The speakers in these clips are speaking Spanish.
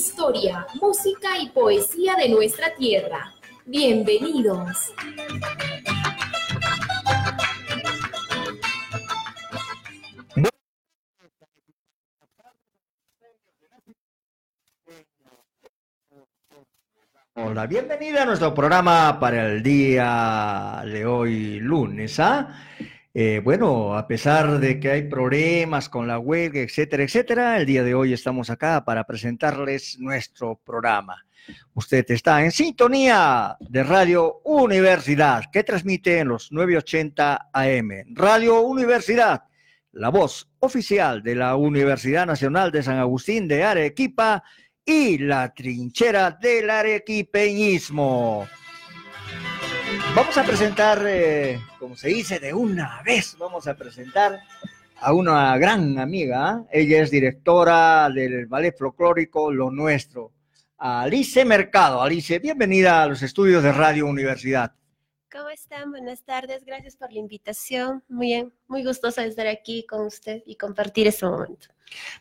Historia, música y poesía de nuestra tierra. Bienvenidos. Hola, bienvenida a nuestro programa para el día de hoy lunes. ¿ah? Bueno, a pesar de que hay problemas con la web, etcétera, etcétera, el día de hoy estamos acá para presentarles nuestro programa. Usted está en sintonía de Radio Universidad, que transmite en los 980 AM. Radio Universidad, la voz oficial de la Universidad Nacional de San Agustín de Arequipa y la trinchera del arequipeñismo. Vamos a presentar, eh, como se dice, de una vez, vamos a presentar a una gran amiga. Ella es directora del ballet folclórico Lo Nuestro, Alice Mercado. Alice, bienvenida a los estudios de Radio Universidad. ¿Cómo están? Buenas tardes, gracias por la invitación. Muy bien, muy gustosa de estar aquí con usted y compartir este momento.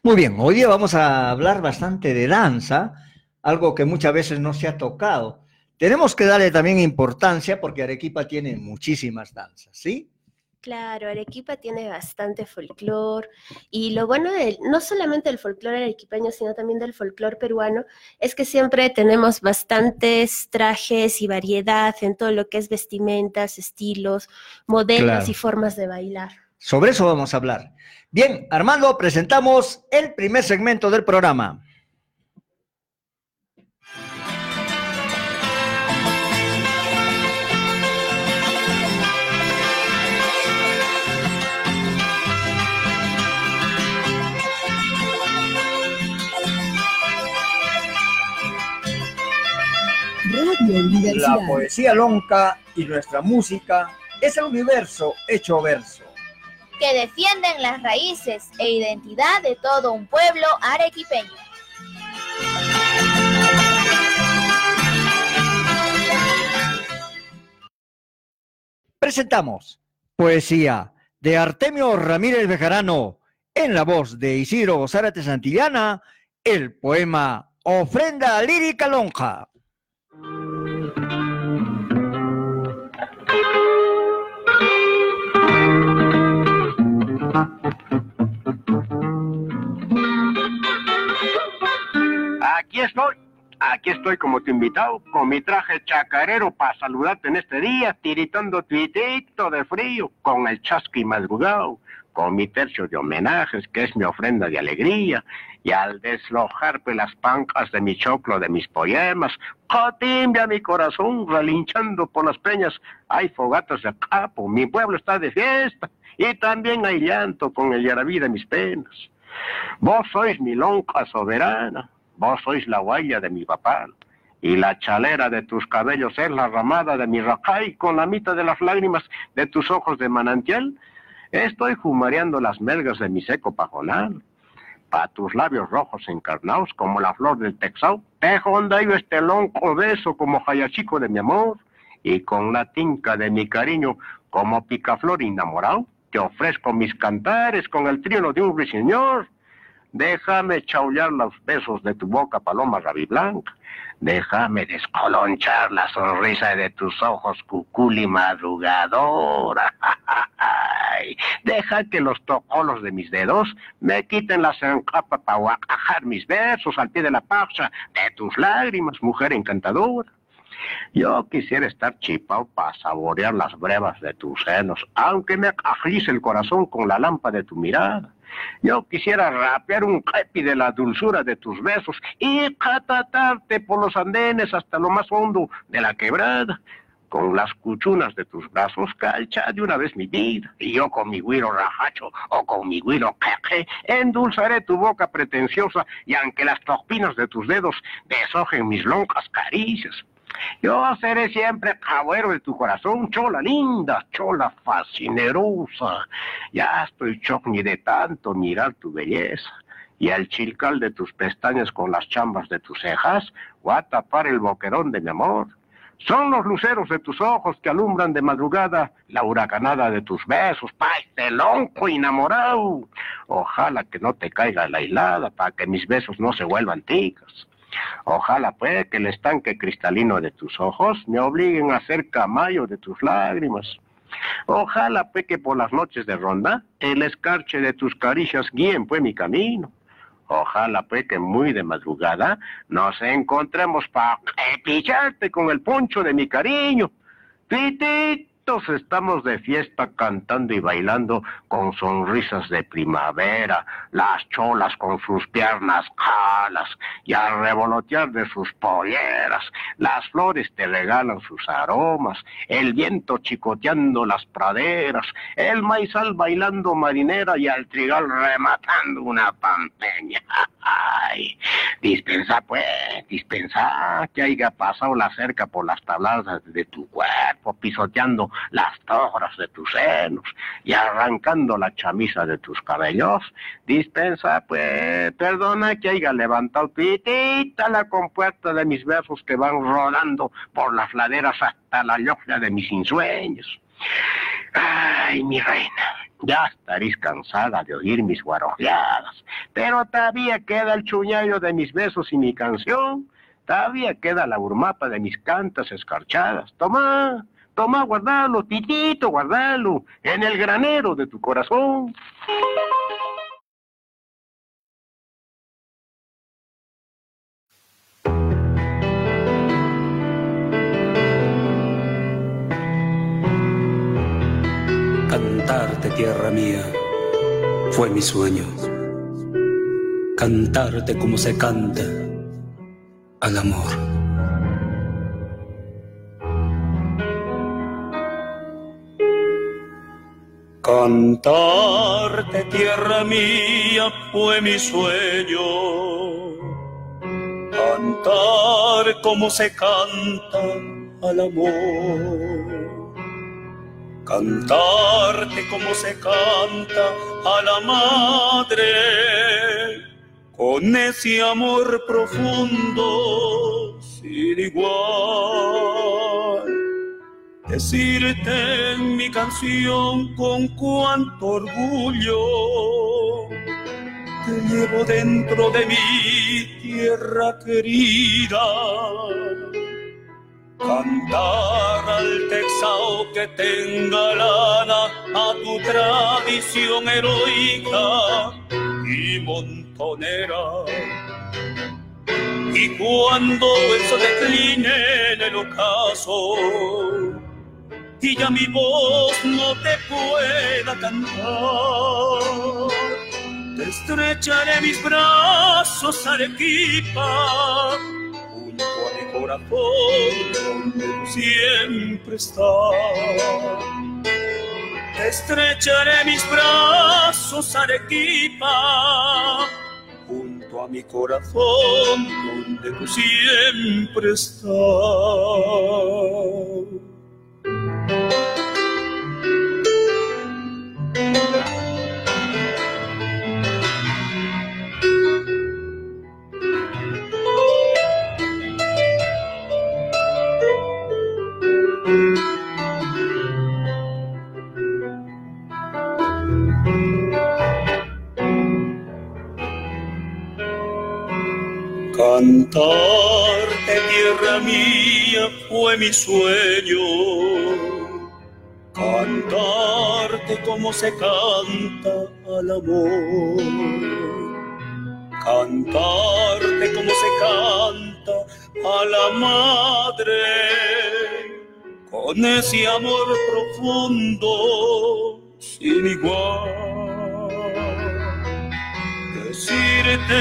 Muy bien, hoy día vamos a hablar bastante de danza, algo que muchas veces no se ha tocado. Tenemos que darle también importancia porque Arequipa tiene muchísimas danzas, ¿sí? Claro, Arequipa tiene bastante folclore y lo bueno de no solamente del folclore arequipeño, sino también del folclore peruano, es que siempre tenemos bastantes trajes y variedad en todo lo que es vestimentas, estilos, modelos y formas de bailar. Sobre eso vamos a hablar. Bien, Armando, presentamos el primer segmento del programa. La poesía lonca y nuestra música es el universo hecho verso que defienden las raíces e identidad de todo un pueblo arequipeño. Presentamos poesía de Artemio Ramírez Bejarano en la voz de Isidro Zárate Santillana, el poema Ofrenda Lírica Lonja. Aquí estoy, aquí estoy como tu invitado, con mi traje chacarero para saludarte en este día, tiritando tuitito de frío, con el chasqui madrugado, con mi tercio de homenajes, que es mi ofrenda de alegría, y al deslojarme las pancas de mi choclo, de mis poemas, cotimbia mi corazón, relinchando por las peñas, hay fogatas de capo, mi pueblo está de fiesta, y también hay llanto con el yarabí de mis penas. Vos sois mi lonja soberana, vos sois la guaya de mi papá, y la chalera de tus cabellos es la ramada de mi racay con la mitad de las lágrimas de tus ojos de manantial. Estoy fumareando las melgas de mi seco pajonal. Pa' tus labios rojos encarnados como la flor del texao, tejo yo este lonco beso como jayachico de mi amor, y con la tinca de mi cariño como picaflor enamorado te ofrezco mis cantares con el trino de un ruiseñor. Déjame chaullar los besos de tu boca, paloma rabiblanca. Déjame descolonchar la sonrisa de tus ojos, cuculi madrugadora. Deja que los tocolos de mis dedos me quiten la zancapa para guacajar mis versos al pie de la paja de tus lágrimas, mujer encantadora. Yo quisiera estar chipao para saborear las brevas de tus senos, aunque me ajice el corazón con la lámpara de tu mirada. Yo quisiera rapear un crepi de la dulzura de tus besos y catatarte por los andenes hasta lo más hondo de la quebrada. con las cuchunas de tus brazos calcha de una vez mi vida, y yo con mi güiro rajacho o con mi güiro queque endulzaré tu boca pretenciosa y aunque las topinas de tus dedos deshojen mis lonjas caricias. Yo seré siempre caballero de tu corazón, chola linda, chola fascinerosa. Ya estoy chocni de tanto mirar tu belleza y el chilcal de tus pestañas con las chambas de tus cejas, voy a tapar el boquerón de mi amor. Son los luceros de tus ojos que alumbran de madrugada la huracanada de tus besos, lonco enamorado. Ojalá que no te caiga la hilada para que mis besos no se vuelvan ticas. Ojalá pues que el estanque cristalino de tus ojos me obliguen a ser camayo de tus lágrimas. Ojalá pues que por las noches de ronda el escarche de tus caricias guíen pues mi camino. Ojalá pues que muy de madrugada nos encontremos para pillarte con el poncho de mi cariño. Titi, estamos de fiesta cantando y bailando con sonrisas de primavera, las cholas con sus piernas calas y al revolotear de sus polleras, las flores te regalan sus aromas, el viento chicoteando las praderas, el maizal bailando marinera y al trigal rematando una pampeña. Ay, dispensa pues, dispensa que haya pasado la cerca por las tabladas de tu cuerpo, pisoteando las torres de tus senos y arrancando la chamisa de tus cabellos, dispensa, pues, perdona que haya levantado pitita la compuerta de mis versos que van rodando por las laderas hasta la logia de mis ensueños. Ay, mi reina, ya estaréis cansada de oír mis guarojeadas, pero todavía queda el chuñallo de mis besos y mi canción, todavía queda la urmapa de mis cantas escarchadas. Toma, Toma, guardalo, titito, guardalo, en el granero de tu corazón. Cantarte, tierra mía, fue mi sueño. Cantarte como se canta al amor. Cantarte, tierra mía, fue mi sueño. Cantar como se canta al amor. Cantarte como se canta a la madre, con ese amor profundo sin igual decirte mi canción con cuánto orgullo te llevo dentro de mi tierra querida. Cantar al texao que tenga lana a tu tradición heroica y montonera. Y cuando eso decline en el ocaso, y ya mi voz no te pueda cantar. Te estrecharé mis brazos, Arequipa, junto a mi corazón donde siempre estás. Te estrecharé mis brazos, Arequipa, junto a mi corazón donde tú siempre estás. Cantarte, tierra mía, fue mi sueño. Cantarte como se canta al amor. Cantarte como se canta a la madre. Con ese amor profundo sin igual. Decirte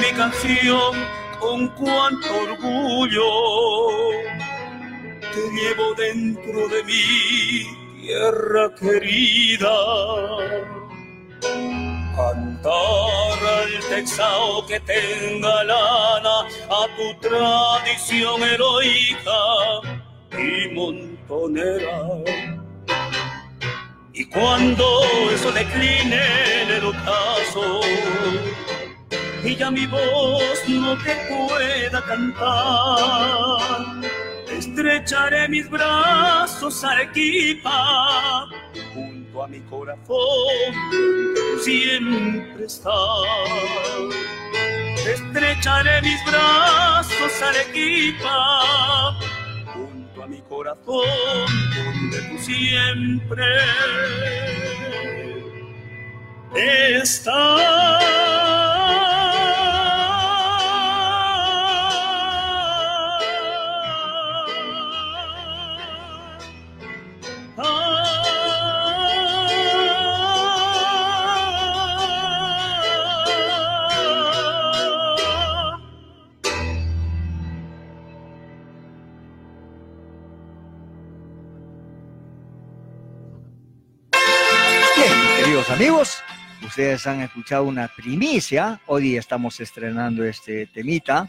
mi canción con cuánto orgullo te llevo dentro de mi tierra querida. Cantar al texao que tenga lana a tu tradición heroica y montonera. Y cuando eso decline en el ocaso, y ya mi voz no te pueda cantar. Estrecharé mis brazos, Arequipa, junto a mi corazón, siempre estás. Estrecharé mis brazos, Arequipa, junto a mi corazón, donde tú siempre Bien, amigos, ustedes han escuchado una primicia. Hoy estamos estrenando este temita.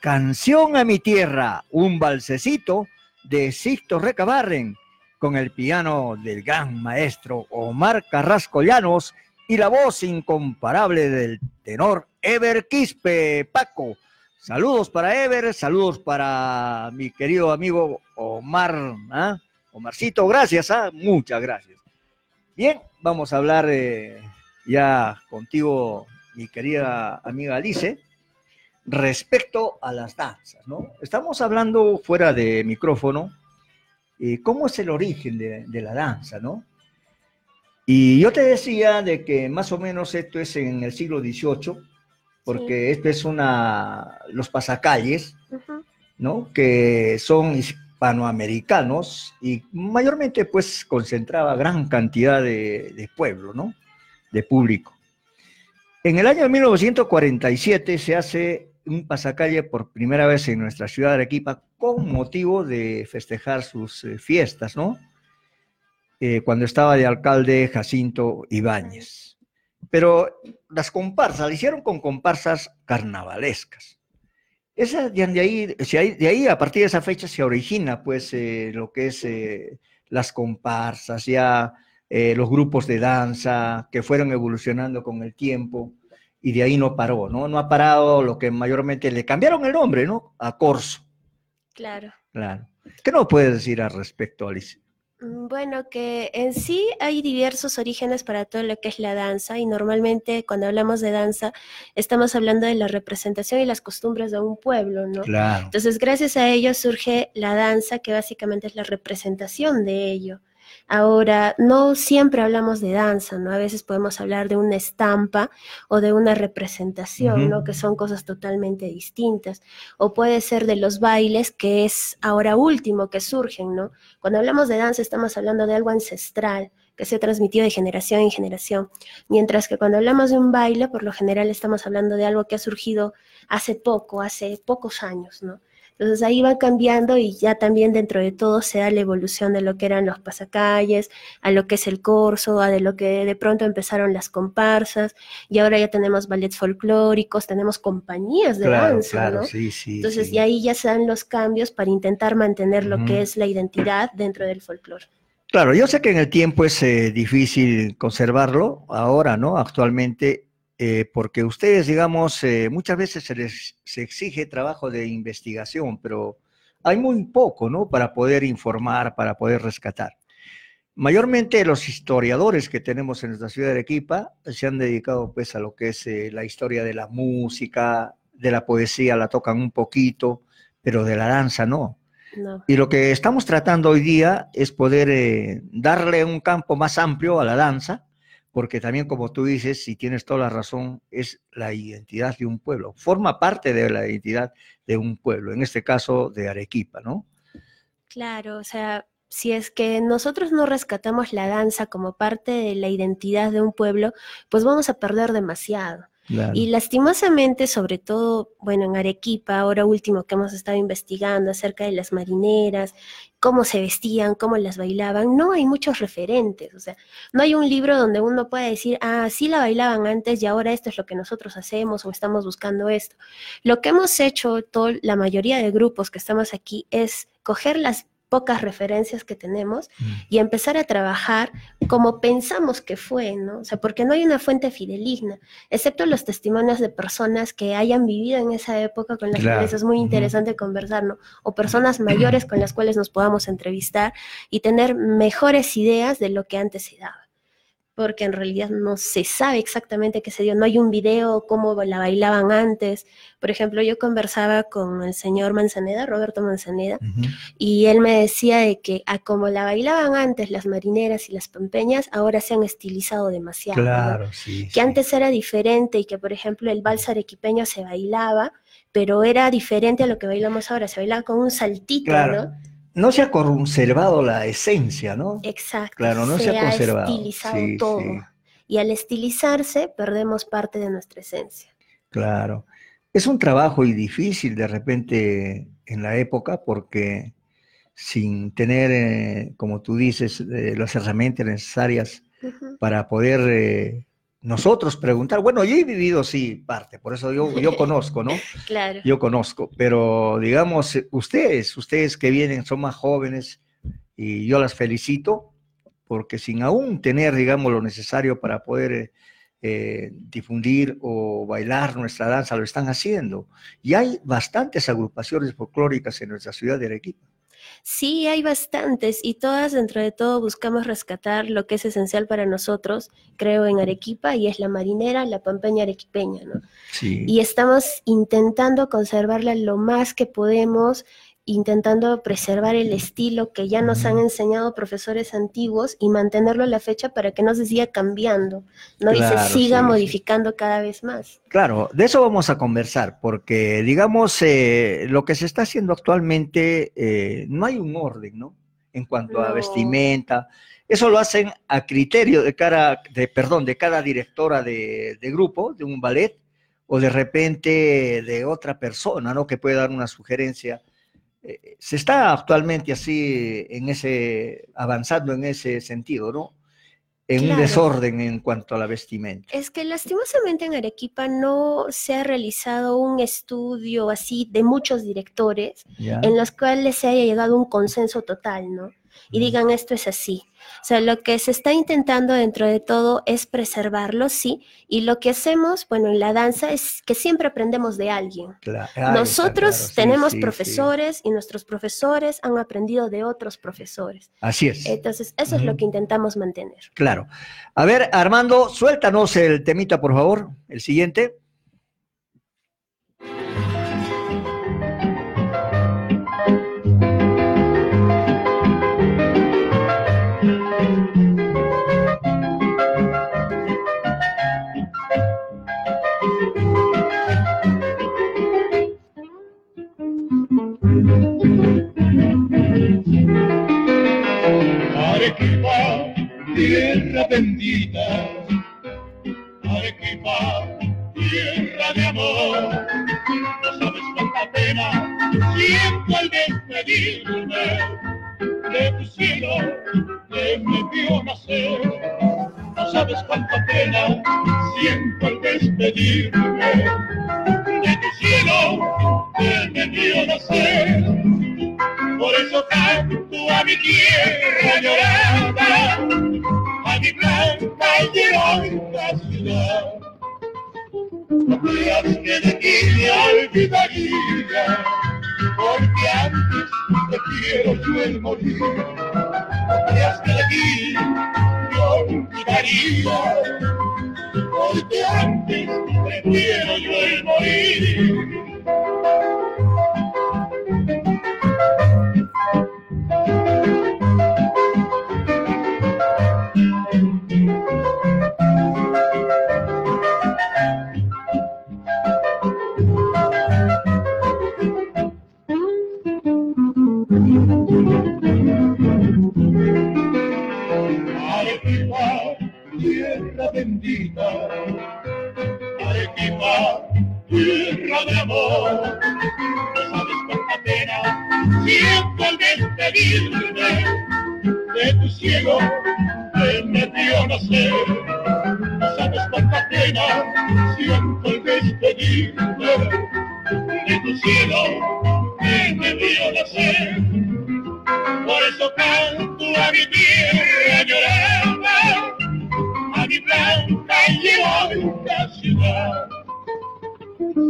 Canción a mi tierra, un balsecito de Sixto Recabarren, con el piano del gran maestro Omar Carrasco Llanos y la voz incomparable del tenor Ever Quispe Paco. Saludos para Ever, saludos para mi querido amigo Omar. ¿ah? Omarcito, gracias, ¿ah? muchas gracias. Bien, vamos a hablar eh, ya contigo, mi querida amiga Alice, respecto a las danzas, ¿no? Estamos hablando fuera de micrófono, eh, cómo es el origen de, de la danza, ¿no? Y yo te decía de que más o menos esto es en el siglo XVIII, porque esto es una, los pasacalles. ¿no? Que son hispanoamericanos y mayormente pues concentraba gran cantidad de, de pueblo, ¿no? De público. En el año 1947 se hace un pasacalle por primera vez en nuestra ciudad de Arequipa con motivo de festejar sus eh, fiestas, ¿no? Eh, cuando estaba de alcalde Jacinto Ibáñez. Pero las comparsas, la hicieron con comparsas carnavalescas. Esa, de ahí, de ahí, a partir de esa fecha, se origina, pues, eh, lo que es eh, las comparsas, ya eh, los grupos de danza que fueron evolucionando con el tiempo y de ahí no paró, ¿no? No ha parado lo que mayormente le cambiaron el nombre, ¿no? A Corso, Claro. claro. ¿Qué nos puedes decir al respecto, Alice? Mm, Bueno, que en sí hay diversos orígenes para todo lo que es la danza y normalmente cuando hablamos de danza estamos hablando de la representación y las costumbres de un pueblo, ¿no? Claro. Entonces, gracias a ello surge la danza, que básicamente es la representación de ello. Ahora, no siempre hablamos de danza, ¿no? A veces podemos hablar de una estampa o de una representación. ¿no? Que son cosas totalmente distintas. O puede ser de los bailes, que es ahora último que surgen, ¿no? Cuando hablamos de danza estamos hablando de algo ancestral que se ha transmitido de generación en generación, mientras que cuando hablamos de un baile, por lo general estamos hablando de algo que ha surgido hace poco, hace pocos años, ¿no? Entonces ahí va cambiando y ya también dentro de todo se da la evolución de lo que eran los pasacalles, a lo que es el corso, a de lo que de pronto empezaron las comparsas y ahora ya tenemos ballets folclóricos, tenemos compañías de Claro, danza, claro, ¿no? sí, sí. Entonces sí. y ahí ya se dan los cambios para intentar mantener lo que es la identidad dentro del folclore. Claro, yo sé que en el tiempo es eh, difícil conservarlo ahora, ¿no? Actualmente, eh, porque ustedes, digamos, eh, muchas veces se les se exige trabajo de investigación, pero hay muy poco, ¿no? Para poder informar, para poder rescatar. Mayormente los historiadores que tenemos en nuestra ciudad de Arequipa se han dedicado pues a lo que es eh, la historia de la música, de la poesía, la tocan un poquito, pero de la danza no. No. Y lo que estamos tratando hoy día es poder eh, darle un campo más amplio a la danza, porque también, como tú dices, si tienes toda la razón, es la identidad de un pueblo, forma parte de la identidad de un pueblo, en este caso de Arequipa, ¿no? Claro, o sea, si es que nosotros no rescatamos la danza como parte de la identidad de un pueblo, pues vamos a perder demasiado. Y lastimosamente, sobre todo, bueno, en Arequipa, ahora último que hemos estado investigando acerca de las marineras, cómo se vestían, cómo las bailaban, no hay muchos referentes, o sea, no hay un libro donde uno pueda decir, ah, sí la bailaban antes y ahora esto es lo que nosotros hacemos o estamos buscando esto. Lo que hemos hecho, la mayoría de grupos que estamos aquí, es coger las pocas referencias que tenemos Mm. y empezar a trabajar como pensamos que fue, ¿no? O sea, porque no hay una fuente fideligna, excepto los testimonios de personas que hayan vivido en esa época con las Claro. cuales es muy interesante conversar, ¿no? O personas mayores con las cuales nos podamos entrevistar y tener mejores ideas de lo que antes se daba. Porque en realidad no se sabe exactamente qué se dio, no hay un video cómo la bailaban antes. Por ejemplo, yo conversaba con el señor Manzaneda, Roberto Manzaneda, y él me decía de que a como la bailaban antes las marineras y las pampeñas, ahora se han estilizado demasiado. ¿no? Claro, sí. Que sí. antes era diferente y que, por ejemplo, el vals arequipeño se bailaba, pero era diferente a lo que bailamos ahora. Se bailaba con un saltito, Claro. ¿no? No se ha conservado la esencia, ¿no? Exacto. Claro, no se ha conservado. estilizado Sí, todo. sí. Y al estilizarse, perdemos parte de nuestra esencia. Claro. Es un trabajo y difícil de repente en la época porque sin tener, eh, como tú dices, eh, las herramientas necesarias para poder eh, nosotros preguntar. Bueno, yo he vivido, sí, parte, por eso yo, yo conozco, ¿no? Claro. Yo conozco, pero digamos, eh, ustedes, ustedes que vienen son más jóvenes y yo las felicito porque sin aún tener, digamos, lo necesario para poder eh, eh, difundir o bailar nuestra danza, lo están haciendo. Y hay bastantes agrupaciones folclóricas en nuestra ciudad de Arequipa. Sí, hay bastantes y todas dentro de todo buscamos rescatar lo que es esencial para nosotros, creo, en Arequipa y es la marinera, la pampeña arequipeña, ¿no? Sí. Y estamos intentando conservarla lo más que podemos, intentando preservar el estilo que ya nos han enseñado profesores antiguos y mantenerlo a la fecha para que no se siga cambiando, ¿no? y Claro, se siga sí, sí. modificando cada vez más. Claro, de eso vamos a conversar, porque digamos, eh, lo que se está haciendo actualmente, eh, no hay un orden, ¿no? En cuanto a No. vestimenta. Eso lo hacen a criterio de cada, de, perdón, de cada directora de, de grupo, de un ballet, o de repente de otra persona, ¿no? Que puede dar una sugerencia. Eh, se está actualmente así, en ese, avanzando en ese sentido, ¿no? En un desorden en cuanto a la vestimenta. Es que lastimosamente en Arequipa no se ha realizado un estudio así de muchos directores ¿ya? en los cuales se haya llegado a un consenso total, ¿no? Y digan esto es así. O sea, lo que se está intentando dentro de todo es preservarlo, sí, y lo que hacemos, bueno, en la danza es que siempre aprendemos de alguien. Nosotros claro, sí, tenemos sí, sí. profesores y nuestros profesores han aprendido de otros profesores. Así es, Entonces, eso es lo que intentamos mantener. claro. A ver, Armando, suéltanos el temita, por favor, el siguiente. Bendita. Arequipa, tierra de amor. No sabes cuánta pena siento al despedirme de tu cielo que me vio nacer. No sabes cuánta pena siento al despedirme de tu cielo que me vio nacer. Por eso canto a mi tierra llorada, a mi blanca y heroica ciudad. Que de ti me olvidaría, porque antes prefiero yo el morir. Que de ti me olvidaría, porque antes prefiero yo el morir. bendita, Arequipa, tierra de amor. No sabes cuánta pena siento al despedirme de tu cielo que me dio nacer. No sabes cuánta pena siento al despedirme de tu cielo que me dio nacer. Por eso canto a mi tierra y blanca llevadita ciudad.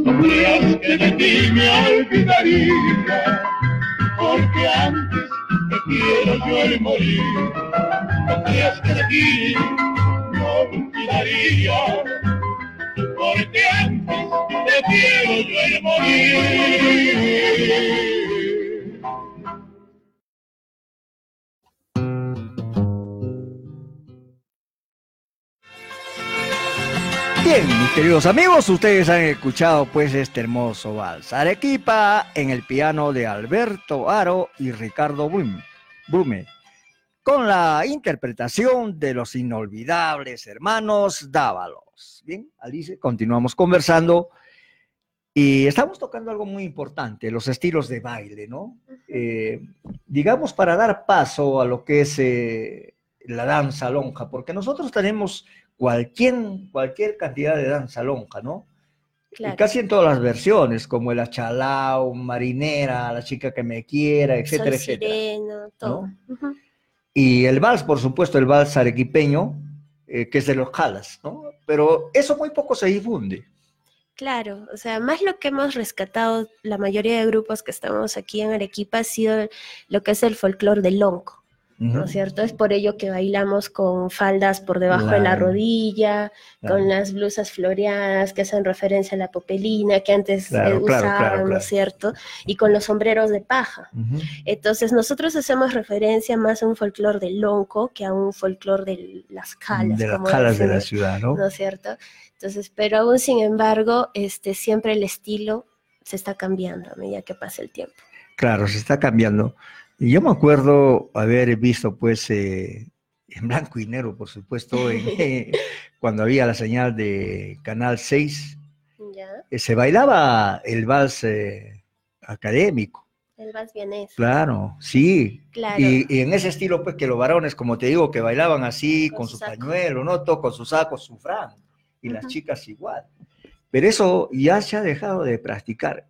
Sabrías que de ti me olvidaría, porque antes te quiero yo el morir. Sabrías que de ti me olvidaría, porque antes te quiero yo el morir. queridos amigos, ustedes han escuchado pues este hermoso vals. Arequipa en el piano de Alberto Aro y Ricardo Blume, Blume con la interpretación de los inolvidables hermanos Dávalos. Bien, Alice, continuamos conversando y estamos tocando algo muy importante, los estilos de baile, ¿no? Eh, digamos para dar paso a lo que es eh, la danza lonja, porque nosotros tenemos cualquier, cualquier cantidad de danza lonja, ¿no? Y casi en todas las versiones, como el achalao, marinera, la chica que me quiera, etcétera, Sol etcétera. Sireno, todo. Y el vals, por supuesto, el vals arequipeño, eh, que es de los jalas, ¿no? Pero eso muy poco se difunde. Claro, o sea, más lo que hemos rescatado la mayoría de grupos que estamos aquí en Arequipa ha sido lo que es el folclore del lonco, ¿no es cierto? Es por ello que bailamos con faldas por debajo de la rodilla, con las blusas floreadas que hacen referencia a la popelina que antes eh, claro, usaban, ¿no es cierto? Y con los sombreros de paja. Entonces, nosotros hacemos referencia más a un folclore del lonco que a un folclore de las calas. De las calas de la ciudad, ¿no? ¿No es cierto? Entonces, pero aún sin embargo, este, siempre el estilo se está cambiando a medida que pasa el tiempo. Claro, se está cambiando y Yo me acuerdo haber visto, pues, eh, en blanco y negro, por supuesto, cuando había la señal de Canal 6, eh, se bailaba el vals eh, académico. El vals vienés. Claro, sí. Claro. Y, en ese estilo, pues, que los varones, como te digo, que bailaban así, con, con su, pañuelos, pañuelo, ¿no? Todo con su saco, su fran, y las chicas igual. Pero eso ya se ha dejado de practicar.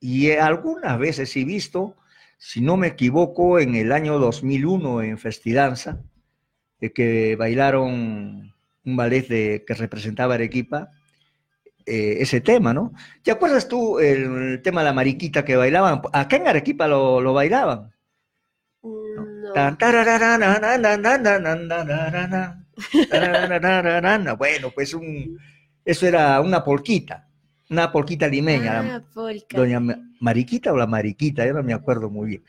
Y algunas veces he visto si no me equivoco, en el año 2001 en Festidanza, eh, que bailaron un ballet de, que representaba Arequipa, eh, ese tema, ¿no? ¿Te acuerdas tú el, tema de la mariquita que bailaban? Acá en Arequipa lo, lo bailaban. No. Bueno, pues un, eso era una polquita, una polquita limeña, ah, polca. doña Mariquita o la Mariquita, yo no me acuerdo muy bien.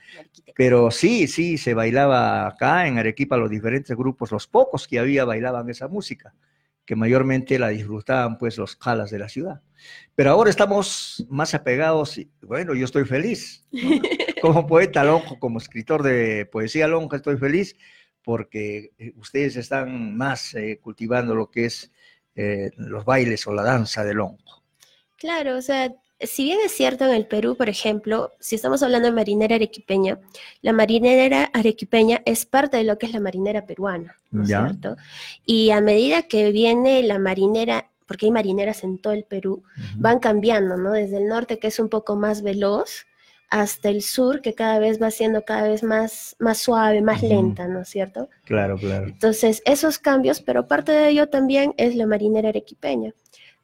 Pero sí, sí, se bailaba acá en Arequipa, los diferentes grupos, los pocos que había bailaban esa música, que mayormente la disfrutaban pues los calas de la ciudad. Pero ahora estamos más apegados y bueno, yo estoy feliz. ¿no? Como poeta lonjo, como escritor de poesía lonja, estoy feliz porque eh, ustedes están más eh, cultivando lo que es eh, los bailes o la danza de lonjo. Claro, o sea, si bien es cierto en el Perú, por ejemplo, si estamos hablando de marinera arequipeña, la marinera arequipeña es parte de lo que es la marinera peruana, ¿no es cierto? Y a medida que viene la marinera, porque hay marineras en todo el Perú, van cambiando, ¿no? Desde el norte, que es un poco más veloz, hasta el sur, que cada vez va siendo cada vez más, más suave, más lenta, ¿no es cierto? Claro, claro. Entonces, esos cambios, pero parte de ello también es la marinera arequipeña,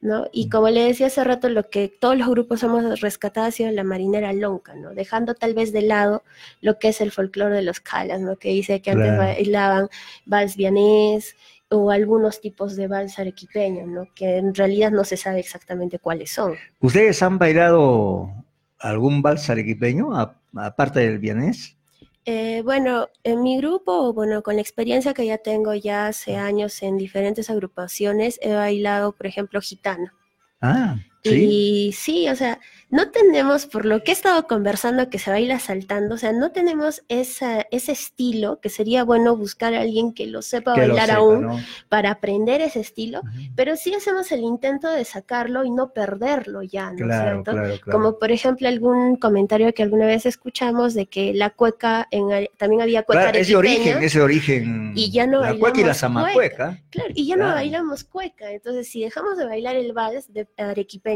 ¿no? Y como le decía hace rato, lo que todos los grupos hemos rescatado ha sido la marinera lonca, ¿no? Dejando tal vez de lado lo que es el folclore de los calas, ¿no? Que dice que antes Claro. bailaban vals vianés o algunos tipos de vals arequipeños, ¿no? Que en realidad no se sabe exactamente cuáles son. ¿Ustedes han bailado algún vals arequipeño, aparte del vienés? Eh, bueno, en mi grupo, bueno, con la experiencia que ya tengo ya hace años en diferentes agrupaciones, he bailado, por ejemplo, gitano. Ah, ¿Sí? Y sí, o sea, no tenemos, por lo que he estado conversando, que se baila saltando, o sea, no tenemos esa, ese estilo que sería bueno buscar a alguien que lo sepa Que lo bailar sepa, aún ¿no? para aprender ese estilo, pero sí hacemos el intento de sacarlo y no perderlo ya, ¿no es Claro, cierto? claro, claro. Como por ejemplo algún comentario que alguna vez escuchamos de que la cueca, en, también había cueca ese origen, ese origen. y ya no la cueca y la bailamos zamacueca. Claro, y ya no bailamos cueca, entonces si dejamos de bailar el vals de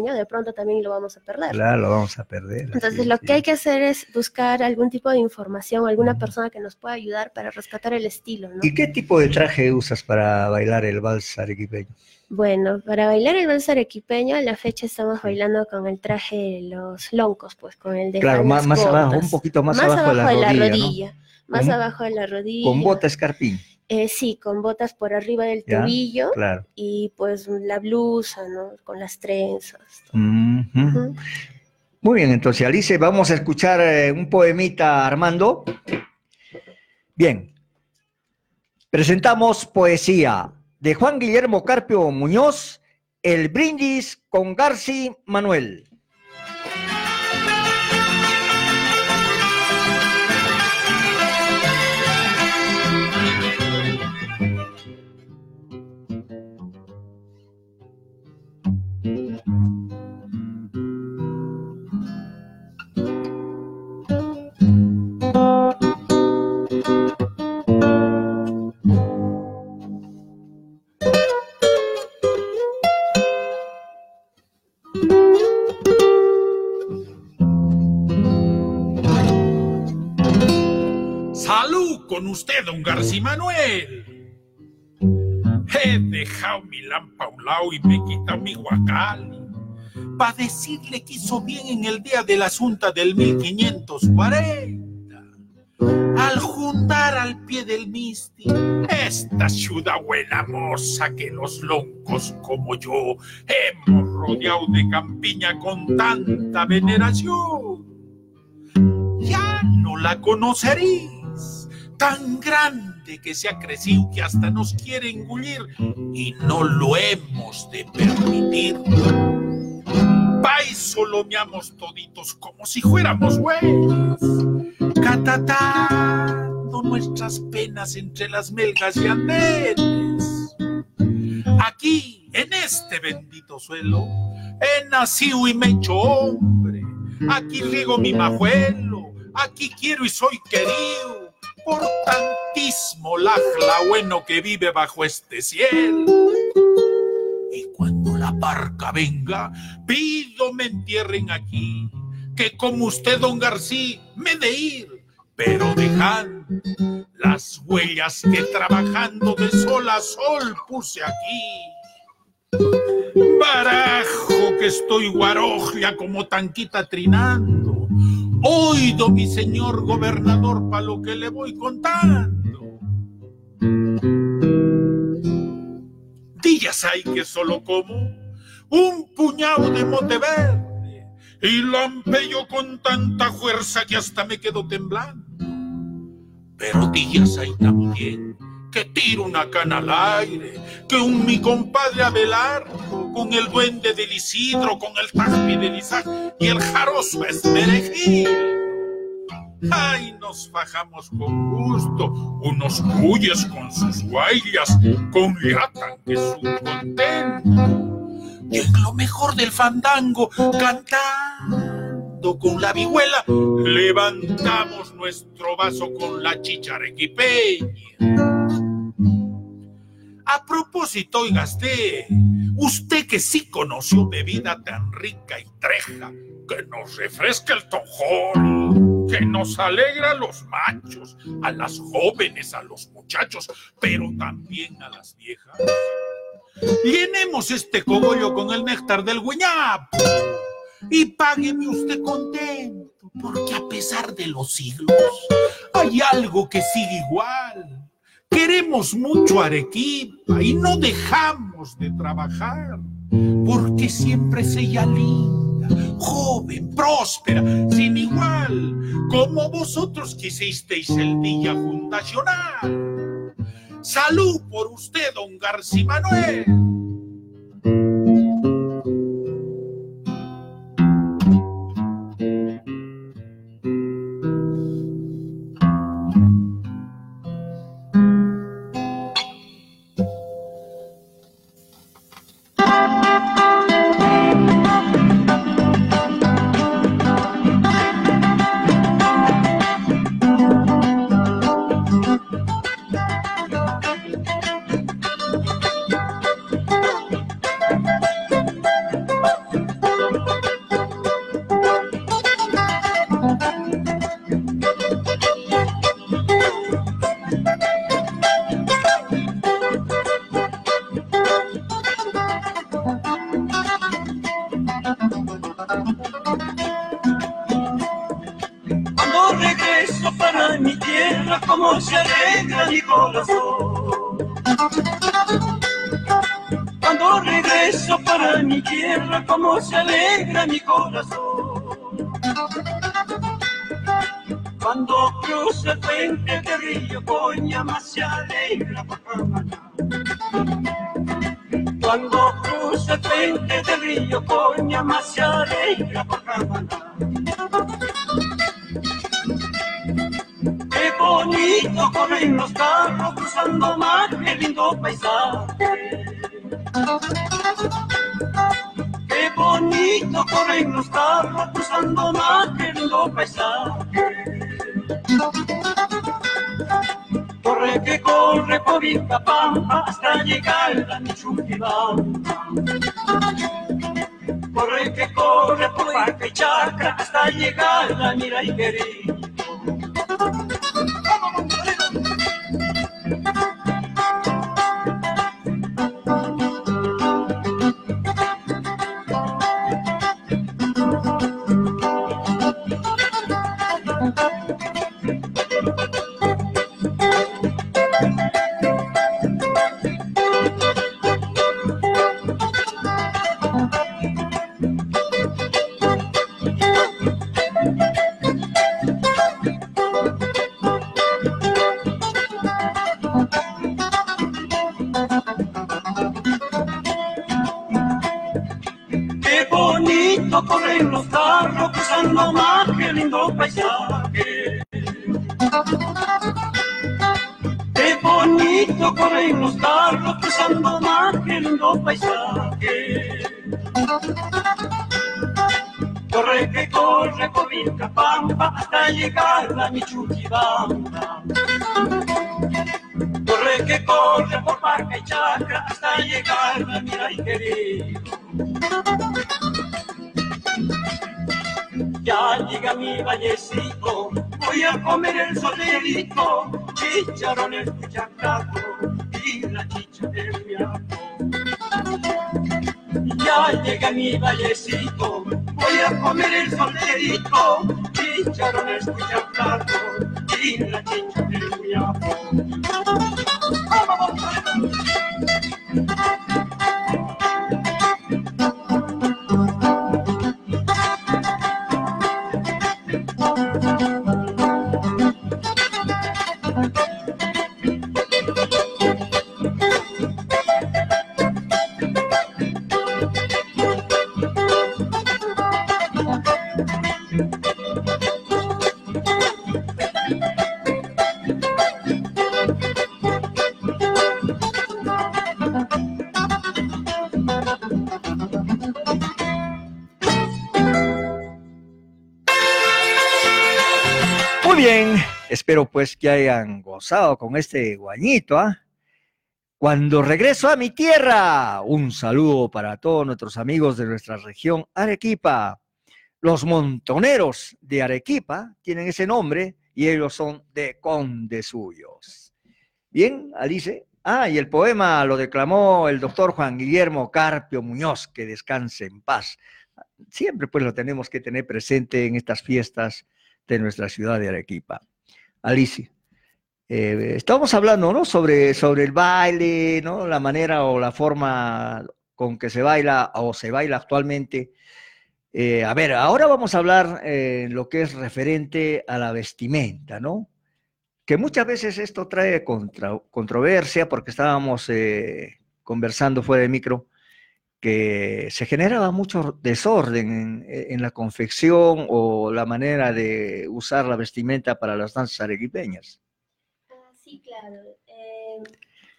de pronto también lo vamos a perder. Claro, lo vamos a perder. Entonces lo sí. que hay que hacer es buscar algún tipo de información, alguna persona que nos pueda ayudar para rescatar el estilo, ¿no? ¿Y qué tipo de traje usas para bailar el vals arequipeño? Bueno, para bailar el vals arequipeño, a la fecha estamos bailando con el traje de los loncos, pues con el de Claro, más, más abajo, un poquito más, Más abajo, de la rodilla, ¿no? más abajo de la rodilla. Con bota escarpín, Eh, sí, con botas por arriba del Ya, tobillo claro. y pues la blusa, ¿no? Con las trenzas. Muy bien, entonces Alice, vamos a escuchar eh, un poemita Armando. Bien, presentamos poesía de Juan Guillermo Carpio Muñoz, El brindis con Garci Manuel. Usted, don García Manuel. He dejado mi lampa a un lado y me he quitado mi guacal. Para decirle que hizo bien en el día de la asunta del 1540. Al juntar al pie del misti esta ciudad buena moza que los loncos como yo hemos rodeado de campiña con tanta veneración ya no la conoceréis. Tan grande que se ha crecido que hasta nos quiere engullir y no lo hemos de permitir. Vais solomeamos toditos como si fuéramos güeyes, catatando nuestras penas entre las melgas y andenes. Aquí, en este bendito suelo, he nacido y me he hecho hombre. Aquí riego mi majuelo, aquí quiero y soy querido por tantísimo lajla bueno que vive bajo este cielo. Y cuando la barca venga, pido me entierren aquí, que como usted, don García, me de ir, pero dejando las huellas que trabajando de sol a sol puse aquí. Barajo que estoy guarojia como tanquita trinando. Oído mi señor gobernador pa' lo que le voy contando. Días hay que solo como un puñado de mote verde y lampello con tanta fuerza que hasta me quedo temblando. Pero días hay también que tiro una cana al aire, que un mi compadre Abelardo, con el duende del Isidro, con el taspi del Isaac y el jarozo Esmerejil. Ay, nos fajamos con gusto, unos cuyes con sus guayas, con latan que su contento. Y en lo mejor del fandango, cantando con la vihuela, levantamos nuestro vaso con la chicha arequipeña. A propósito, oiga usted, usted que sí conoció bebida tan rica y treja, que nos refresca el tojón, que nos alegra a los machos, a las jóvenes, a los muchachos, pero también a las viejas. Llenemos este cogollo con el néctar del guiñapo y págueme usted contento, porque a pesar de los siglos, hay algo que sigue igual. Queremos mucho Arequipa y no dejamos de trabajar, porque siempre es ella linda, joven, próspera, sin igual, como vosotros quisisteis el día fundacional. Salud por usted, don García Manuel. Se alegra Pacamaná. Qué bonito corren los carros cruzando mar, qué lindo paisaje. Qué bonito corren los carros cruzando mar, qué lindo paisaje. Corre que corre por Pampa hasta llegar a Michuquibamba. Corre que corre por y Chacra hasta llegar a Miraiquerí. Qué chicharrones de chacato y la chicha del miaco. Ya llega mi vallecito, voy a comer el solterito, chicharrones de que hayan gozado con este guañito, ¿ah? Cuando regreso a mi tierra, un saludo para todos nuestros amigos de nuestra región Arequipa. Los montoneros de Arequipa tienen ese nombre y ellos son de Conde Suyos. Bien, Alice. Ah, y el poema lo declamó el doctor Juan Guillermo Carpio Muñoz, que descanse en paz. Siempre pues lo tenemos que tener presente en estas fiestas de nuestra ciudad de Arequipa. Alicia, eh, estamos hablando ¿no? sobre, sobre el baile, ¿no? la manera o la forma con que se baila o se baila actualmente. Eh, a ver, ahora vamos a hablar eh, lo que es referente a la vestimenta, ¿no? Que muchas veces esto trae contra, controversia porque estábamos eh, conversando fuera de micro que se generaba mucho desorden en, en, la confección o la manera de usar la vestimenta para las danzas arequipeñas. Sí, claro. Eh,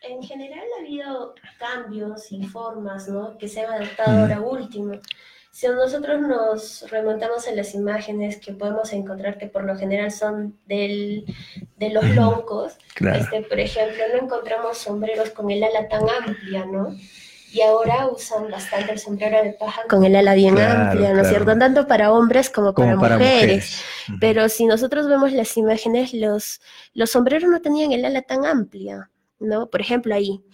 en general ha habido cambios y formas ¿no? que se han adaptado ahora último. Si nosotros nos remontamos en las imágenes que podemos encontrar, que por lo general son del, de los loncos, Claro. este, por ejemplo, no encontramos sombreros con el ala tan amplia, ¿no? Y ahora usan bastante el sombrero de paja con el ala bien Claro, amplia, ¿no es claro. cierto? Tanto para hombres como para, Como para mujeres. mujeres. Pero si nosotros vemos las imágenes, los, los sombreros no tenían el ala tan amplia, ¿no? Por ejemplo, ahí.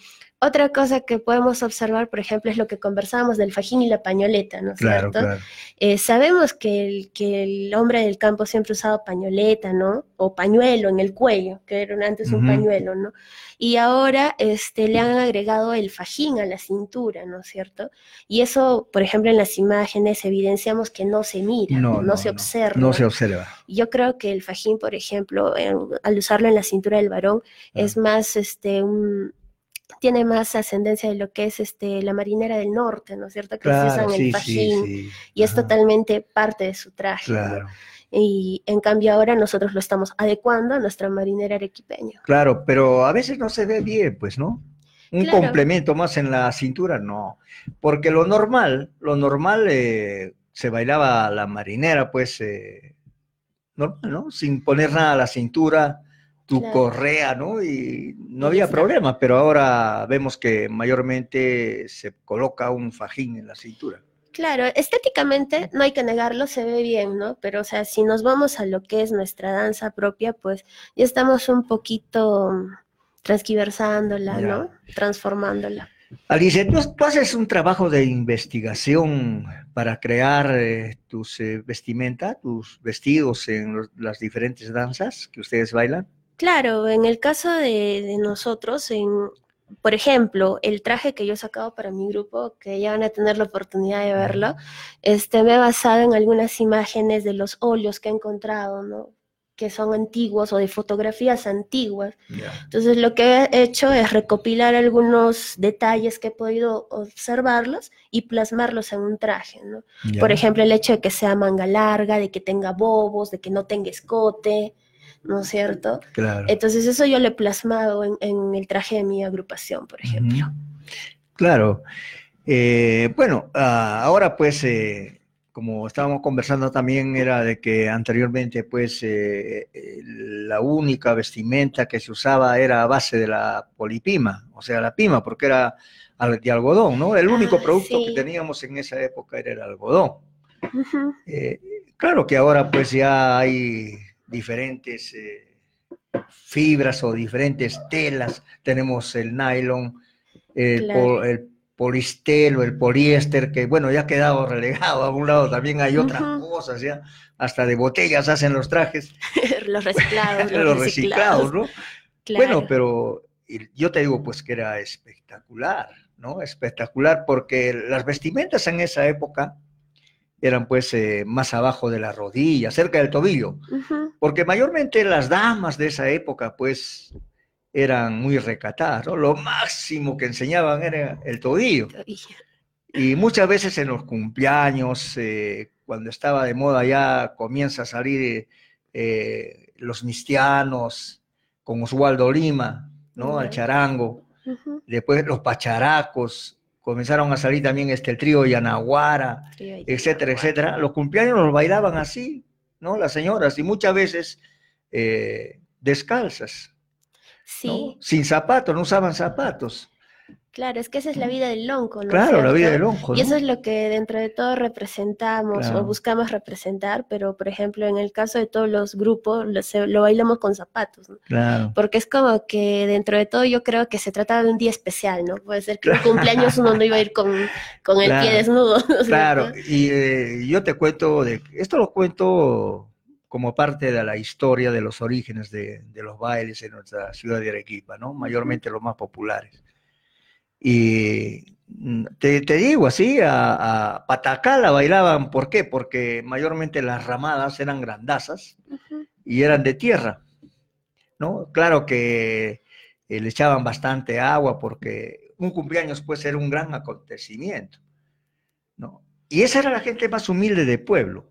Otra cosa que podemos observar, por ejemplo, es lo que conversábamos del fajín y la pañoleta, ¿no es Claro, cierto? claro. Eh, sabemos que el, que el hombre del campo siempre usaba pañoleta, ¿no? O pañuelo en el cuello, que era antes un pañuelo, ¿no? Y ahora este, le han agregado el fajín a la cintura, ¿no es cierto? Y eso, por ejemplo, en las imágenes evidenciamos que no se mira, no, No, no, se observa. No se observa. Yo creo que el fajín, por ejemplo, en- al usarlo en la cintura del varón, es más este un tiene más ascendencia de lo que es este la marinera del norte, ¿no es cierto? Que se usan el sí, sí, sí. y es totalmente parte de su traje. ¿no? Claro, Y en cambio ahora nosotros lo estamos adecuando a nuestra marinera arequipeña. claro, pero a veces no se ve bien, pues, ¿no? Un Claro. complemento más en la cintura, no. Porque lo normal, lo normal eh, se bailaba la marinera, pues, eh, normal, ¿no? Sin poner nada a la cintura, tu Claro. correa, ¿no? Y no había problema, pero ahora vemos que mayormente se coloca un fajín en la cintura. Claro, estéticamente no hay que negarlo, se ve bien, ¿no? Pero o sea, si nos vamos a lo que es nuestra danza propia, pues ya estamos un poquito mm, transquiversándola, Ya. ¿no? Transformándola. Alice, ¿tú, tú haces un trabajo de investigación para crear eh, tus eh, vestimenta, tus vestidos en los- las diferentes danzas que ustedes bailan? Claro, en el caso de, de nosotros, en, por ejemplo, el traje que yo he sacado para mi grupo, que ya van a tener la oportunidad de verlo, este, me he basado en algunas imágenes de los óleos que he encontrado, ¿no? Que son antiguos o de fotografías antiguas. Entonces, lo que he hecho es recopilar algunos detalles que he podido observarlos y plasmarlos en un traje, ¿no? Por ejemplo, el hecho de que sea manga larga, de que tenga bobos, de que no tenga escote, ¿no es cierto? Claro. Entonces eso yo lo he plasmado en, en el traje de mi agrupación, por ejemplo. Claro. Eh, bueno, ah, ahora pues, eh, como estábamos conversando también, era de que anteriormente pues eh, la única vestimenta que se usaba era a base de la polipima, o sea, la pima, porque era de algodón, ¿no? El único Ah, producto sí. que teníamos en esa época era el algodón. Claro que ahora pues ya hay diferentes eh, fibras o diferentes telas. Tenemos el nylon, el, Claro. po- el polistel o el poliéster, que bueno, ya ha quedado relegado a un lado. También hay otras cosas, ya. Hasta de botellas hacen los trajes, los reciclados, los, los reciclados, ¿no? Claro. Bueno, pero yo te digo pues que era espectacular, ¿no? Espectacular porque las vestimentas en esa época eran pues eh, más abajo de la rodilla, cerca del tobillo, porque mayormente las damas de esa época pues eran muy recatadas, ¿no? Lo máximo que enseñaban era el tobillo. Y muchas veces en los cumpleaños, eh, cuando estaba de moda ya comienza a salir eh, los mistianos con Oswaldo Lima, ¿no? Al charango. Después los pacharacos, comenzaron a salir también este, el trío Yanaguara, Trío etcétera, etcétera. Los cumpleaños los bailaban así, ¿no? Las señoras, y muchas veces eh, descalzas, Sí, ¿no? Sin zapatos, no usaban zapatos. Claro, es que esa es la vida del lonco, ¿no? Claro, la vida del onco, Y eso es lo que dentro de todo representamos Claro. o buscamos representar, pero por ejemplo, en el caso de todos los grupos, lo, se- lo bailamos con zapatos, ¿no? Claro. Porque es como que dentro de todo yo creo que se trataba de un día especial, ¿no? Puede ser que un cumpleaños uno no iba a ir con, con el Claro, pie desnudo. ¿no es Claro, y eh, yo te cuento, de, esto lo cuento como parte de la historia de los orígenes de, de los bailes en nuestra ciudad de Arequipa, ¿no? Mayormente los más populares. Y te, te digo así, a, a Patacala bailaban, ¿por qué? Porque mayormente las ramadas eran grandazas y eran de tierra, ¿no? Claro que eh, le echaban bastante agua porque un cumpleaños puede ser un gran acontecimiento, ¿no? Y esa era la gente más humilde del pueblo.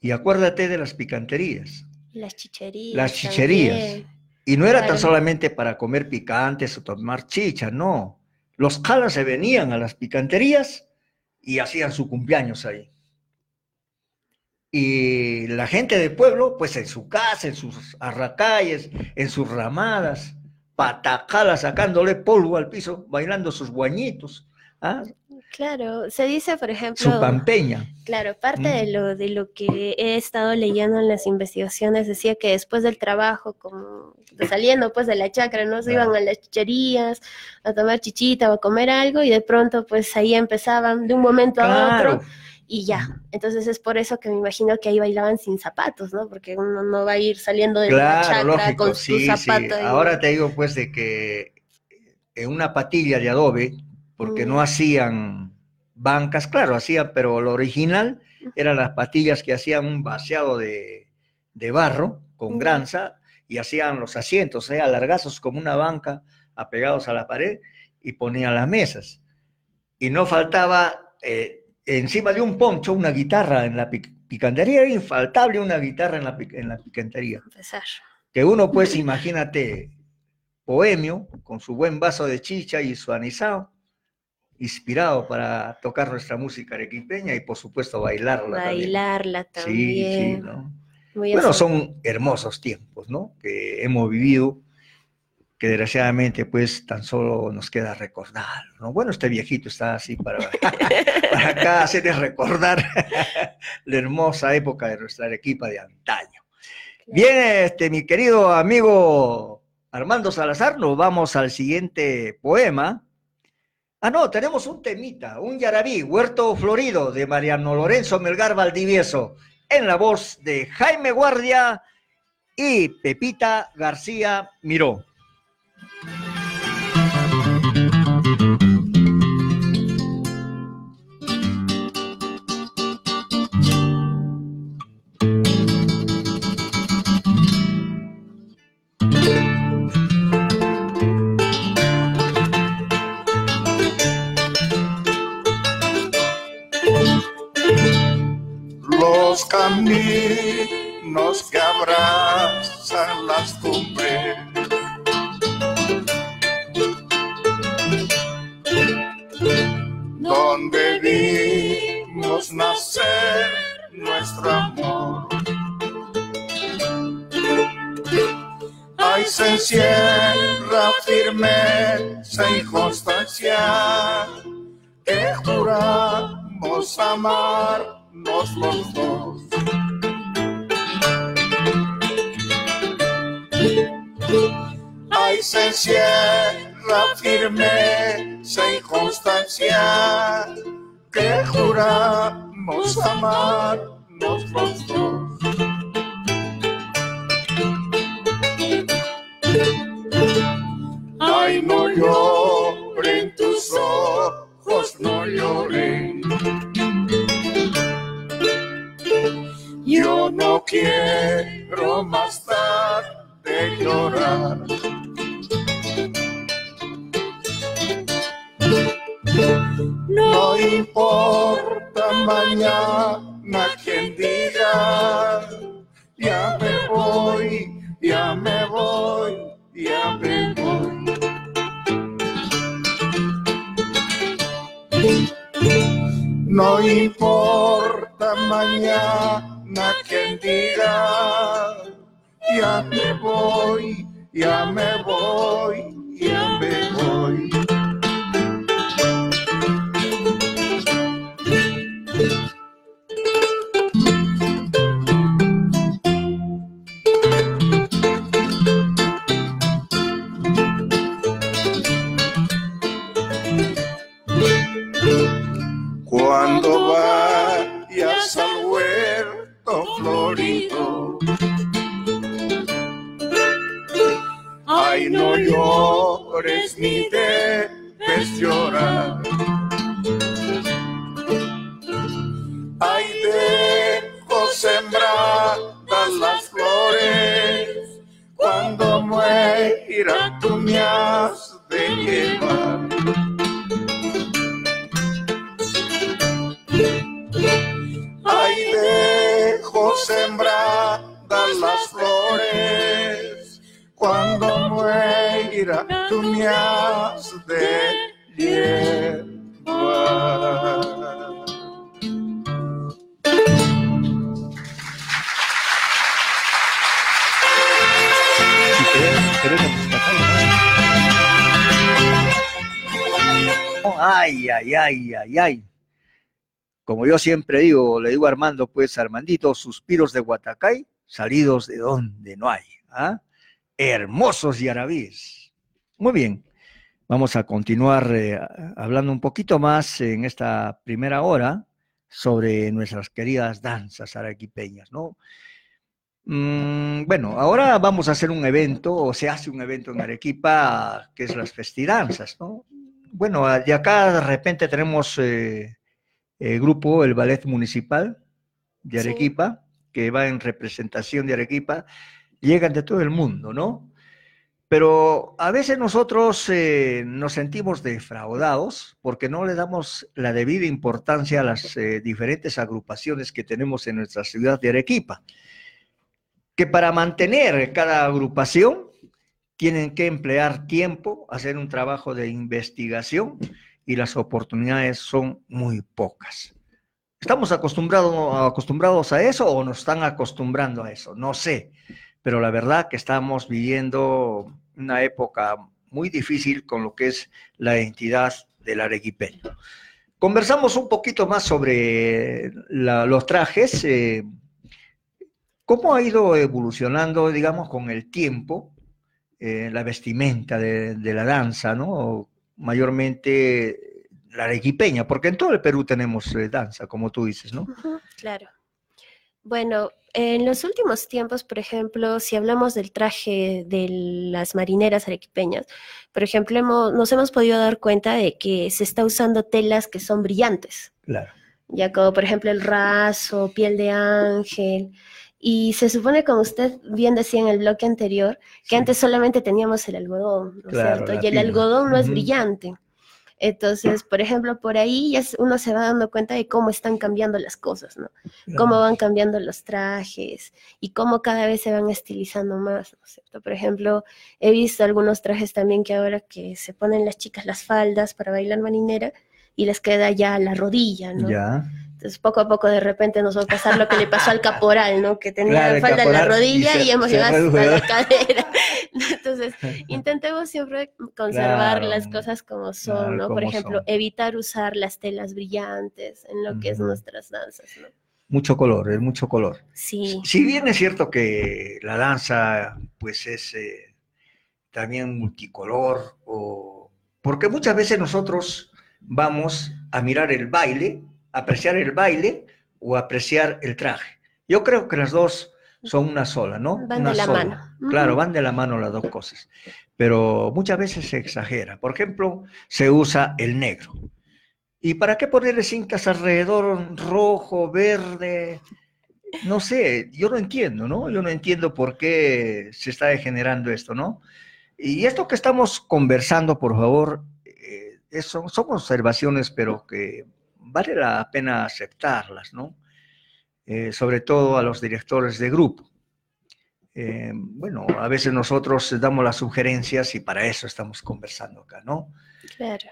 Y acuérdate de las picanterías. Las chicherías. Las chicherías. también. Y no era tan solamente para comer picantes o tomar chicha, no. Los calas se venían a las picanterías y hacían su cumpleaños ahí. Y la gente del pueblo, pues en su casa, en sus arracalles, en sus ramadas, patacala sacándole polvo al piso, bailando sus guañitos, ¿ah? Claro, se dice, por ejemplo, su pampeña. Claro, parte Mm. de lo, de lo que he estado leyendo en las investigaciones decía que después del trabajo como saliendo pues de la chacra, ¿no? Se Claro. iban a las chicherías a tomar chichita o a comer algo y de pronto pues ahí empezaban de un momento a otro y ya. Entonces es por eso que me imagino que ahí bailaban sin zapatos, ¿no? Porque uno no va a ir saliendo de la chacra lógico, con sí, su zapato. Ahora te digo pues de que en una patilla de adobe, porque no hacían bancas, claro, hacían, pero lo original eran las patillas que hacían un vaciado de, de barro con granza y hacían los asientos, eh, alargazos como una banca, apegados a la pared y ponían las mesas. Y no faltaba eh, encima de un poncho una guitarra en la pic- picantería, era infaltable una guitarra en la, en la picantería Empezar. que uno pues imagínate bohemio con su buen vaso de chicha y su anisado inspirado para tocar nuestra música arequipeña y por supuesto bailarla Bailarla también. Sí, sí, también. ¿no? Muy Bueno, así. son hermosos tiempos, ¿no? Que hemos vivido, que desgraciadamente pues tan solo nos queda recordar, ¿no? Bueno, este viejito está así para, para acá hacerles recordar la hermosa época de nuestra Arequipa de antaño. Bien, este, mi querido amigo Armando Salazar, nos vamos al siguiente poema. Ah, no, tenemos un temita, un yarabí, Huerto Florido, de Mariano Lorenzo Melgar Valdivieso, en la voz de Jaime Guardia y Pepita García Miró. Firmeza y constancia que juramos amarnos los dos. Ay, no lloren tus ojos, no lloren. Yo no quiero más tarde llorar. Importa mañana quien diga, ya me voy, ya me voy, ya me voy. No importa mañana quien diga, ya me voy, ya me voy, ya me voy. Ay no llores ni debes llorar. Ay dejo sembradas las flores, cuando muera tú me has de llevar. De. Ay, ay, ay, ay, ay. Como yo siempre digo, le digo a Armando, pues Armandito, suspiros de Guatacay, salidos de donde no hay. ¿ah? hermosos yarabíes. Muy bien, vamos a continuar eh, hablando un poquito más en esta primera hora sobre nuestras queridas danzas arequipeñas, ¿no? Mm, bueno, ahora vamos a hacer un evento, o se hace un evento en Arequipa, que es las festidanzas, ¿no? Bueno, de acá de repente tenemos eh, el grupo, el Ballet Municipal de Sí. Arequipa, que va en representación de Arequipa, llegan de todo el mundo, ¿no? Pero a veces nosotros eh, nos sentimos defraudados porque no le damos la debida importancia a las eh, diferentes agrupaciones que tenemos en nuestra ciudad de Arequipa, que para mantener cada agrupación tienen que emplear tiempo, hacer un trabajo de investigación y las oportunidades son muy pocas. ¿Estamos acostumbrados, acostumbrados a eso o nos están acostumbrando a eso? No sé, pero la verdad que estamos viviendo una época muy difícil con lo que es la identidad del arequipeño. Conversamos un poquito más sobre los trajes, eh, cómo ha ido evolucionando, digamos, con el tiempo eh, la vestimenta de, la danza, ¿no? Mayormente la arequipeña, porque en todo el Perú tenemos eh, danza, como tú dices, ¿no? Claro. Bueno, en los últimos tiempos, por ejemplo, si hablamos del traje de las marineras arequipeñas, por ejemplo, hemos- nos hemos podido dar cuenta de que se está usando telas que son brillantes, Claro. ya como por ejemplo el raso, piel de ángel, y se supone, como usted bien decía en el bloque anterior, que Sí. antes solamente teníamos el algodón, ¿no es Claro, cierto? Y el algodón no es brillante. Entonces, por ejemplo, por ahí ya uno se va dando cuenta de cómo están cambiando las cosas, ¿no? Cómo van cambiando los trajes y cómo cada vez se van estilizando más, ¿no es cierto? Por ejemplo, he visto algunos trajes también que ahora que se ponen las chicas las faldas para bailar marinera y les queda ya la rodilla, ¿no? Ya. Entonces, poco a poco, de repente nos va a pasar lo que le pasó al caporal, ¿no? Que tenía Claro, el falda en la caporal y rodilla se- y, hemos llegado hasta la cadera. Entonces, intentemos siempre conservar Claro, las cosas como son, claro, ¿no? Por ejemplo, son. evitar usar las telas brillantes en lo que es nuestras danzas, ¿no? Mucho color, es mucho color. Sí, Si bien es cierto que la danza, pues es eh, también multicolor, o... porque muchas veces nosotros vamos a mirar el baile, apreciar el baile o apreciar el traje. Yo creo que las dos son una sola, ¿no? Van Una de la sola. mano. Claro, van de la mano las dos cosas. Pero muchas veces se exagera. Por ejemplo, se usa el negro. ¿Y para qué ponerle cintas alrededor rojo, verde? No sé, yo no entiendo, ¿no? Yo no entiendo por qué se está generando esto, ¿no? Y esto que estamos conversando, por favor, eh, son, son observaciones, pero que vale la pena aceptarlas, ¿no? Eh, sobre todo a los directores de grupo. Eh, bueno, a veces nosotros damos las sugerencias y para eso estamos conversando acá, ¿no? claro.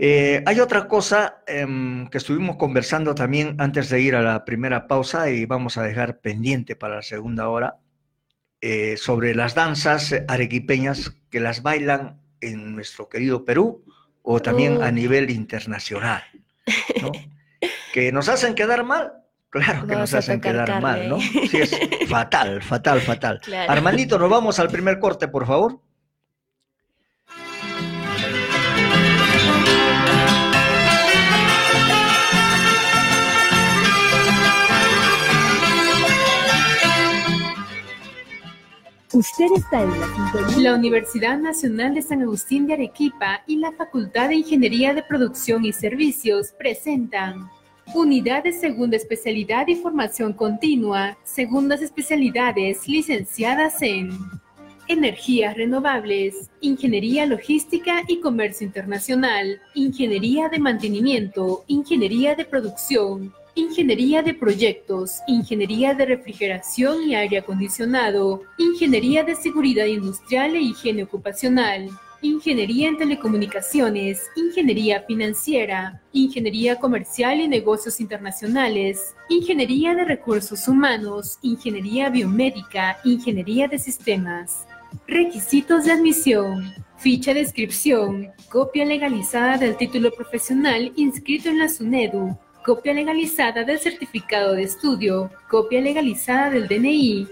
Eh, hay otra cosa em, que estuvimos conversando también antes de ir a la primera pausa y vamos a dejar pendiente para la segunda hora eh, sobre las danzas arequipeñas que las bailan en nuestro querido Perú o también a nivel internacional, ¿no? Que nos hacen quedar mal, claro que Vamos nos hacen quedar mal. ¿no? Sí, es fatal, fatal, fatal. Claro. Armandito, nos vamos al primer corte, por favor. Usted está. La Universidad Nacional de San Agustín de Arequipa y la Facultad de Ingeniería de Producción y Servicios presentan Unidad de Segunda Especialidad y Formación Continua, segundas especialidades licenciadas en Energías Renovables, Ingeniería Logística y Comercio Internacional, Ingeniería de Mantenimiento, Ingeniería de Producción, Ingeniería de Proyectos, Ingeniería de Refrigeración y Aire Acondicionado, Ingeniería de Seguridad Industrial e Higiene Ocupacional, Ingeniería en Telecomunicaciones, Ingeniería Financiera, Ingeniería Comercial y Negocios Internacionales, Ingeniería de Recursos Humanos, Ingeniería Biomédica, Ingeniería de Sistemas. Requisitos de admisión. Ficha de inscripción. Copia legalizada del título profesional inscrito en la SUNEDU. Copia legalizada del certificado de estudio. Copia legalizada del DNI.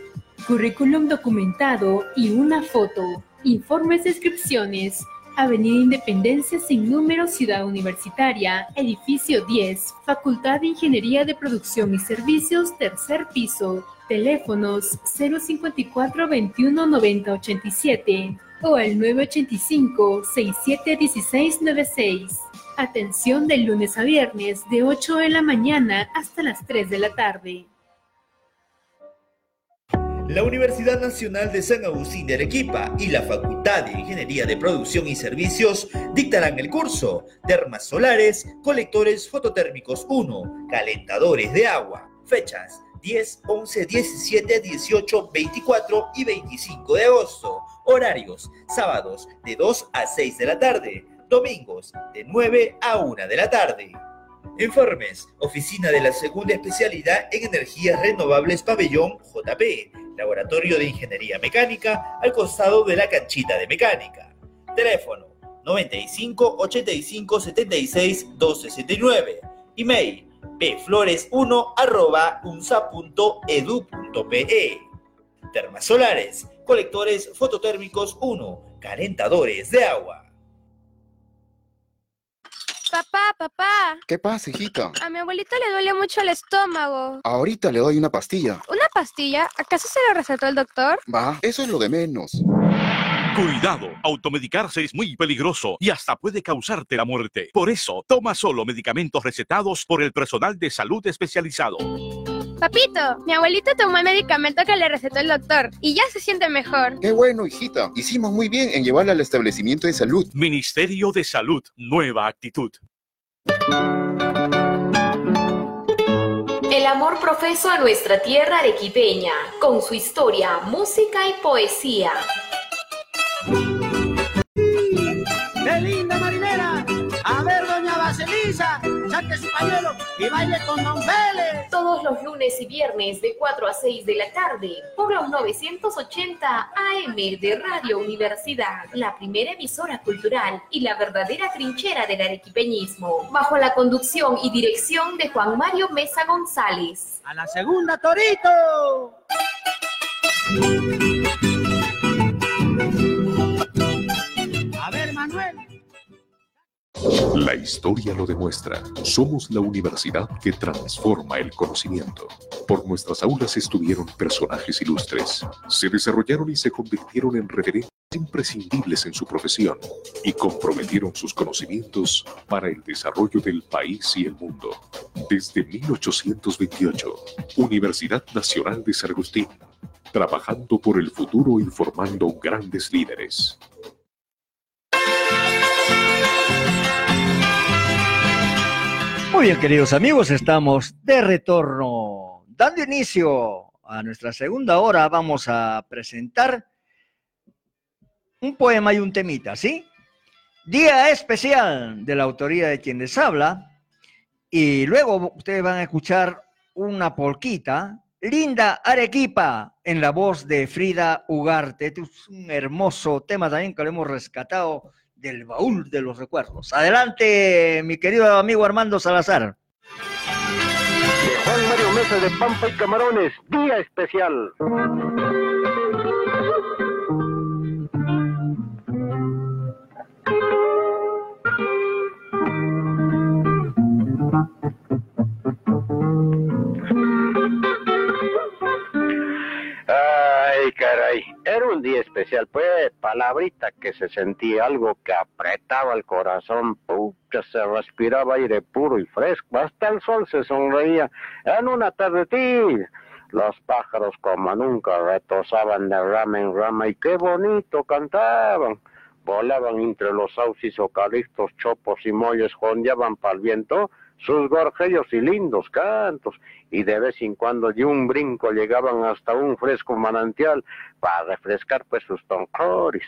currículum documentado y una foto. Informes de inscripciones. Avenida Independencia sin número Ciudad Universitaria, edificio 10, Facultad de Ingeniería de Producción y Servicios, tercer piso. Teléfonos 054 21 90 87 o el 985 67 16 96. Atención de lunes a viernes de 8 de la mañana hasta las 3 de la tarde. La Universidad Nacional de San Agustín de Arequipa y la Facultad de Ingeniería de Producción y Servicios dictarán el curso Termas Solares, Colectores Fototérmicos 1, Calentadores de Agua. Fechas 10, 11, 17, 18, 24 y 25 de agosto. Horarios sábados de 2 a 6 de la tarde, domingos de 9 a 1 de la tarde. Informes, Oficina de la Segunda Especialidad en Energías Renovables Pabellón JP, Laboratorio de Ingeniería Mecánica, al costado de la canchita de mecánica. Teléfono 95 85 76 269. Email pflores1 arroba unsa.edu.pe. Termas solares, colectores fototérmicos 1, calentadores de agua. Papá, papá. ¿Qué pasa, hijita? A mi abuelita le duele mucho el estómago. Ahorita le doy una pastilla. ¿Una pastilla? ¿Acaso se lo recetó el doctor? Va, eso es lo de menos. Cuidado, automedicarse es muy peligroso y hasta puede causarte la muerte. Por eso, toma solo medicamentos recetados por el personal de salud especializado. Papito, mi abuelita tomó el medicamento que le recetó el doctor y ya se siente mejor. Qué bueno, hijita. Hicimos muy bien en llevarla al establecimiento de salud. Ministerio de Salud, nueva actitud. El amor profeso a nuestra tierra arequipeña, con su historia, música y poesía. Y baile con Don Vélez. Todos los lunes y viernes de 4 a 6 de la tarde por los 980 AM de Radio Universidad, la primera emisora cultural y la verdadera trinchera del arequipeñismo, bajo la conducción y dirección de Juan Mario Mesa González. A la segunda, Torito. La historia lo demuestra. Somos la universidad que transforma el conocimiento. Por nuestras aulas estuvieron personajes ilustres. Se desarrollaron y se convirtieron en referentes imprescindibles en su profesión y comprometieron sus conocimientos para el desarrollo del país y el mundo. Desde 1828, Universidad Nacional de San Agustín, trabajando por el futuro y formando grandes líderes. Muy bien, queridos amigos, estamos de retorno. Dando inicio a nuestra segunda hora, vamos a presentar un poema y un temita, ¿sí? Día especial de la autoría de quien les habla. Y luego ustedes van a escuchar una polquita, Linda Arequipa, en la voz de Frida Ugarte. Este es un hermoso tema también que lo hemos rescatado del baúl de los recuerdos. Adelante, mi querido amigo Armando Salazar. De Juan Mario Mesa de Pampa y Camarones, día especial. Era un día especial, pues, palabrita que se sentía algo que apretaba el corazón, pucha, se respiraba aire puro y fresco, hasta el sol se sonreía. En una tarde tibia, los pájaros como nunca retosaban de rama en rama y qué bonito cantaban. Volaban entre los sauces, eucaliptos, chopos y molles, jondeaban para el viento sus gorjellos y lindos cantos, y de vez en cuando de un brinco llegaban hasta un fresco manantial para refrescar pues sus toncores.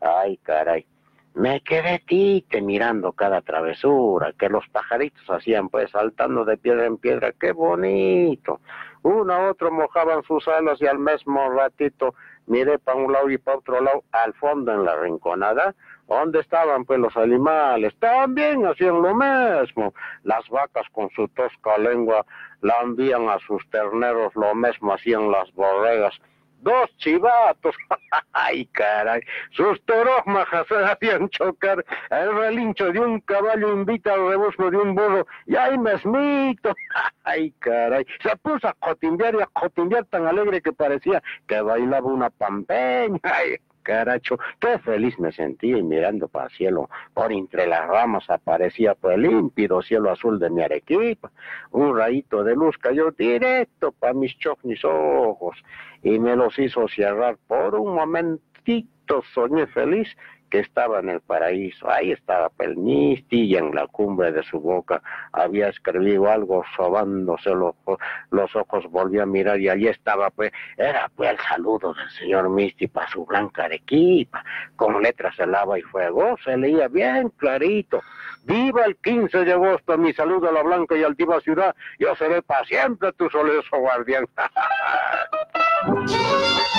Ay, caray. Me quedé tite mirando cada travesura que los pajaritos hacían, pues saltando de piedra en piedra. ¡Qué bonito! Uno a otro mojaban sus alas y al mismo ratito miré para un lado y para otro lado, al fondo en la rinconada, ¿Dónde estaban pues los animales? También hacían lo mismo. Las vacas con su tosca lengua lambían a sus terneros, lo mismo hacían las borregas. dos chivatos. Ay, caray, sus toros majas hacían chocar el relincho de un caballo invita al rebusco de un burro y ahí mesmito. Ay, caray, se puso a cotimbear y a cotimbear tan alegre que parecía que bailaba una pampeña. Ay, caracho, qué feliz me sentía mirando para el cielo, por entre las ramas aparecía pues el límpido cielo azul de mi arequipa, un rayito de luz cayó directo para mis chocnis ojos y me los hizo cerrar por un momentito, soñé feliz que estaba en el paraíso, ahí estaba Pelnisti y en la cumbre de su boca había escrito algo sobándose los, los ojos, volvió a mirar y allí estaba pues, era pues el saludo del señor Misti para su blanca arequipa, con letras de lava y fuego, se leía bien clarito, viva el 15 de agosto, mi saludo a la blanca y altiva ciudad, yo seré para siempre tu soleoso guardián.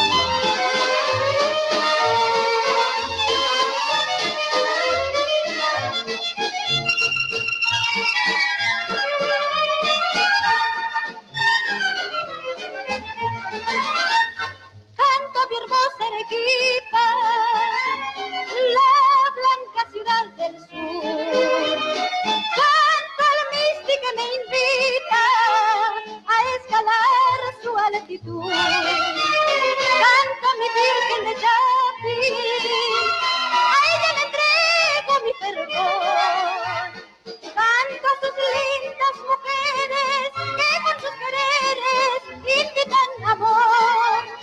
la blanca ciudad del sur. Canto al Misti que me invita a escalar su altitud. Canto a mi Virgen de Chapi, a ella le entrego mi perdón. Canto a sus lindas mujeres que con sus quereres invitan amor.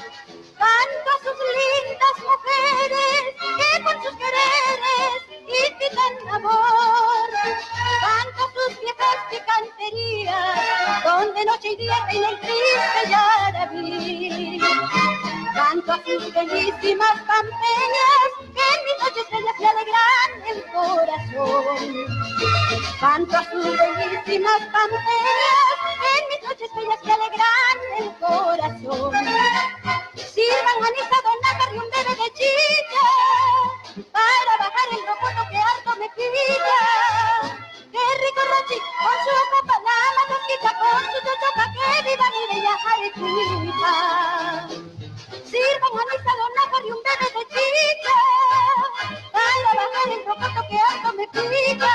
Canto a sus lindas mujeres que con sus quereres invitan amor. Canto sus viejas picanterías donde noche y día en el triste Yaraví. Canto a sus bellísimas pampeñas que en mis noches bellas le alegran el corazón. Canto a sus bellísimas pampeñas que en mis noches bellas le alegran el corazón. Sirvan anís a donar y un bebé de chicha para bajar el rocoto que harto me pilla. Qué rico rochi con su copa la tosquita con su chochoca que viva mi bella Arequipa. Sirvan a donar y un bebé de chicha para bajar el rocoto que harto me pilla.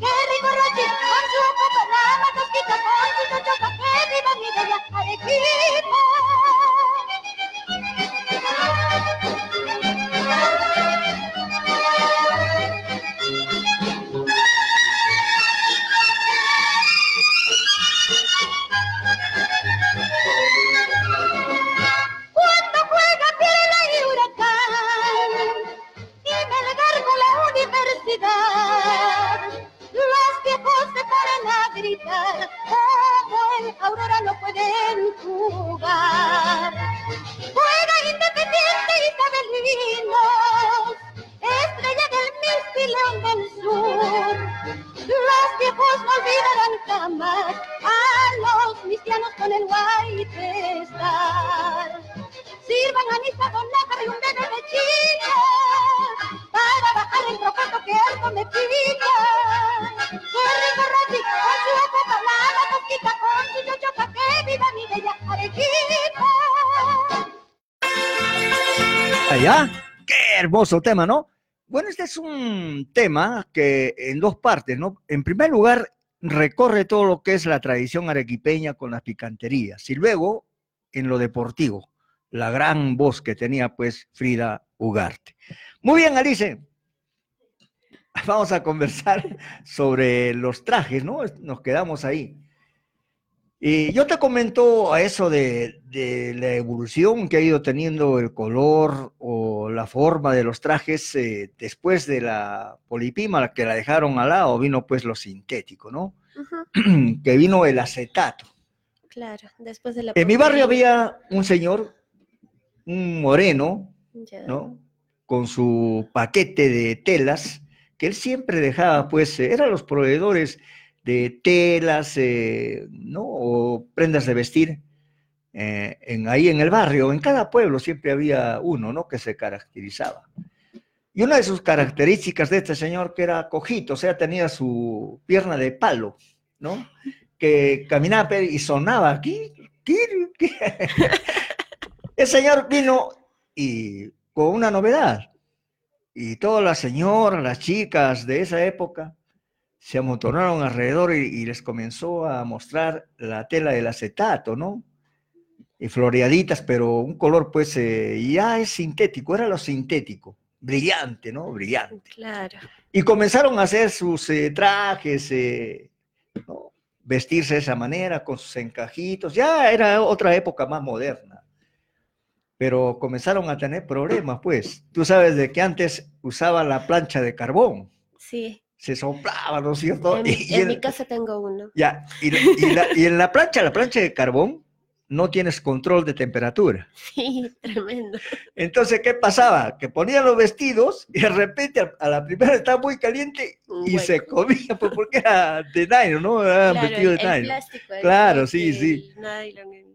Qué rico rochi con su copa la tosquita con su chochoca que viva mi bella Arequipa. Tema, ¿no? Bueno, este es un tema que en dos partes, ¿no? En primer lugar, recorre todo lo que es la tradición arequipeña con las picanterías y luego en lo deportivo, la gran voz que tenía pues Frida Ugarte. Muy bien, Alice. Vamos a conversar sobre los trajes, ¿no? Nos quedamos ahí. Y yo te comento a eso de, de la evolución que ha ido teniendo el color o la forma de los trajes eh, después de la polipima, que la dejaron al lado, vino pues lo sintético, ¿no? Que vino el acetato. Claro, después de la En mi barrio había un señor, un moreno. ¿no? Con su paquete de telas, que él siempre dejaba, pues, eh, eran los proveedores de telas, eh, ¿no? O prendas de vestir. eh, ahí en el barrio, en cada pueblo siempre había uno, ¿no? Que se caracterizaba. Y una de sus características de este señor que era cojito, o sea, tenía su pierna de palo, ¿no? Que caminaba y sonaba aquí. El señor vino y con una novedad. Y todas las señoras, las chicas de esa época se amontonaron alrededor y, y les comenzó a mostrar la tela del acetato, ¿no? Y floreaditas, pero un color pues eh, ya es sintético, era lo sintético, brillante, ¿no? Brillante. Claro. Y comenzaron a hacer sus eh, trajes, eh, ¿no? vestirse de esa manera, con sus encajitos. Ya era otra época más moderna. Pero comenzaron a tener problemas, pues. Tú sabes de que antes usaban la plancha de carbón. Sí. Se soplaba, ¿no es cierto? En, mi- Y- y en el- mi casa tengo uno. ya, y, y la- y en la plancha, la plancha de carbón, no tienes control de temperatura. Sí, tremendo. Entonces, ¿qué pasaba? Que ponían los vestidos y de repente a, la primera estaba muy caliente y se comía, pues, porque era de nylon, ¿no? Era Claro, vestido de el nylon. plástico. el Claro, sí, sí. nylon,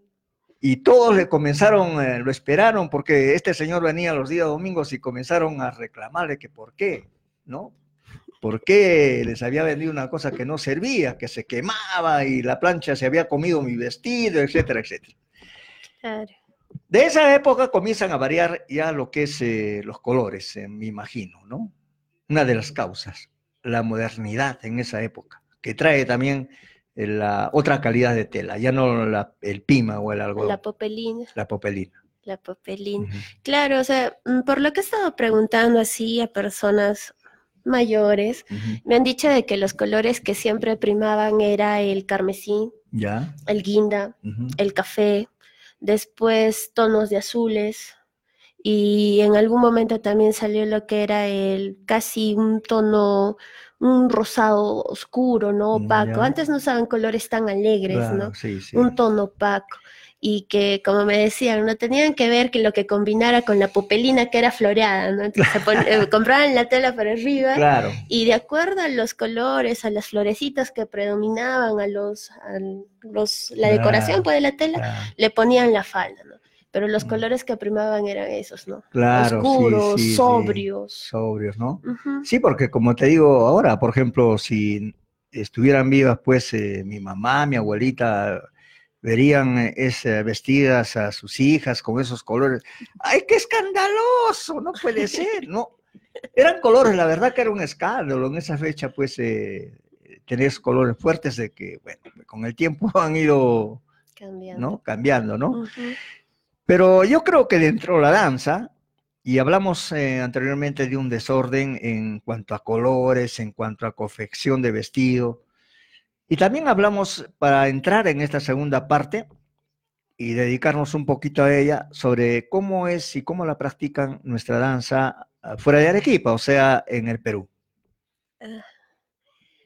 Y todos le comenzaron, eh, lo esperaron porque este señor venía los días domingos y comenzaron a reclamarle que por qué, ¿no? ¿Por qué les había vendido una cosa que no servía, que se quemaba y la plancha se había comido mi vestido, etcétera, etcétera? Claro. De esa época comienzan a variar ya lo que es eh, los colores, eh, me imagino, ¿no? Una de las causas, la modernidad en esa época, que trae también eh, la otra calidad de tela, ya no la- el pima o el algodón, La popelina. la popelina. La popelina. Claro, o sea, mm, por lo que he estado preguntando así a personas mayores, me han dicho de que los colores que siempre primaban era el carmesí, ¿Ya? el guinda, el café, después tonos de azules y en algún momento también salió lo que era el casi un tono, un rosado oscuro, ¿no? Opaco. ya. Antes no usaban colores tan alegres, Claro, ¿no? sí, sí. Un tono opaco. Y que, como me decían, no tenían que ver que lo que combinara con la popelina que era floreada, ¿no? Entonces eh, compraban la tela para arriba Claro. y de acuerdo a los colores, a las florecitas que predominaban, a los, a los la decoración Claro, pues, de la tela, claro. le ponían la falda, ¿no? Pero los colores que primaban eran esos, ¿no? Mm. Claro, Oscuros, sí, sí. sobrios. Sobrios, ¿no? Sí, porque como te digo ahora, por ejemplo, si estuvieran vivas, pues eh, mi mamá, mi abuelita, verían eh, es- vestidas a sus hijas con esos colores. ¡Ay, qué escandaloso! No puede ser, ¿no? Eran colores, la verdad que era un escándalo en esa fecha, pues, eh, tener colores fuertes de que, bueno, con el tiempo han ido, Cambiando. ¿no? Cambiando, ¿no? Pero yo creo que dentro de la danza, y hablamos eh, anteriormente de un desorden en cuanto a colores, en cuanto a confección de vestido, y también hablamos para entrar en esta segunda parte y dedicarnos un poquito a ella sobre cómo es y cómo la practican nuestra danza ah, fuera de Arequipa, o sea, en el Perú. Ah,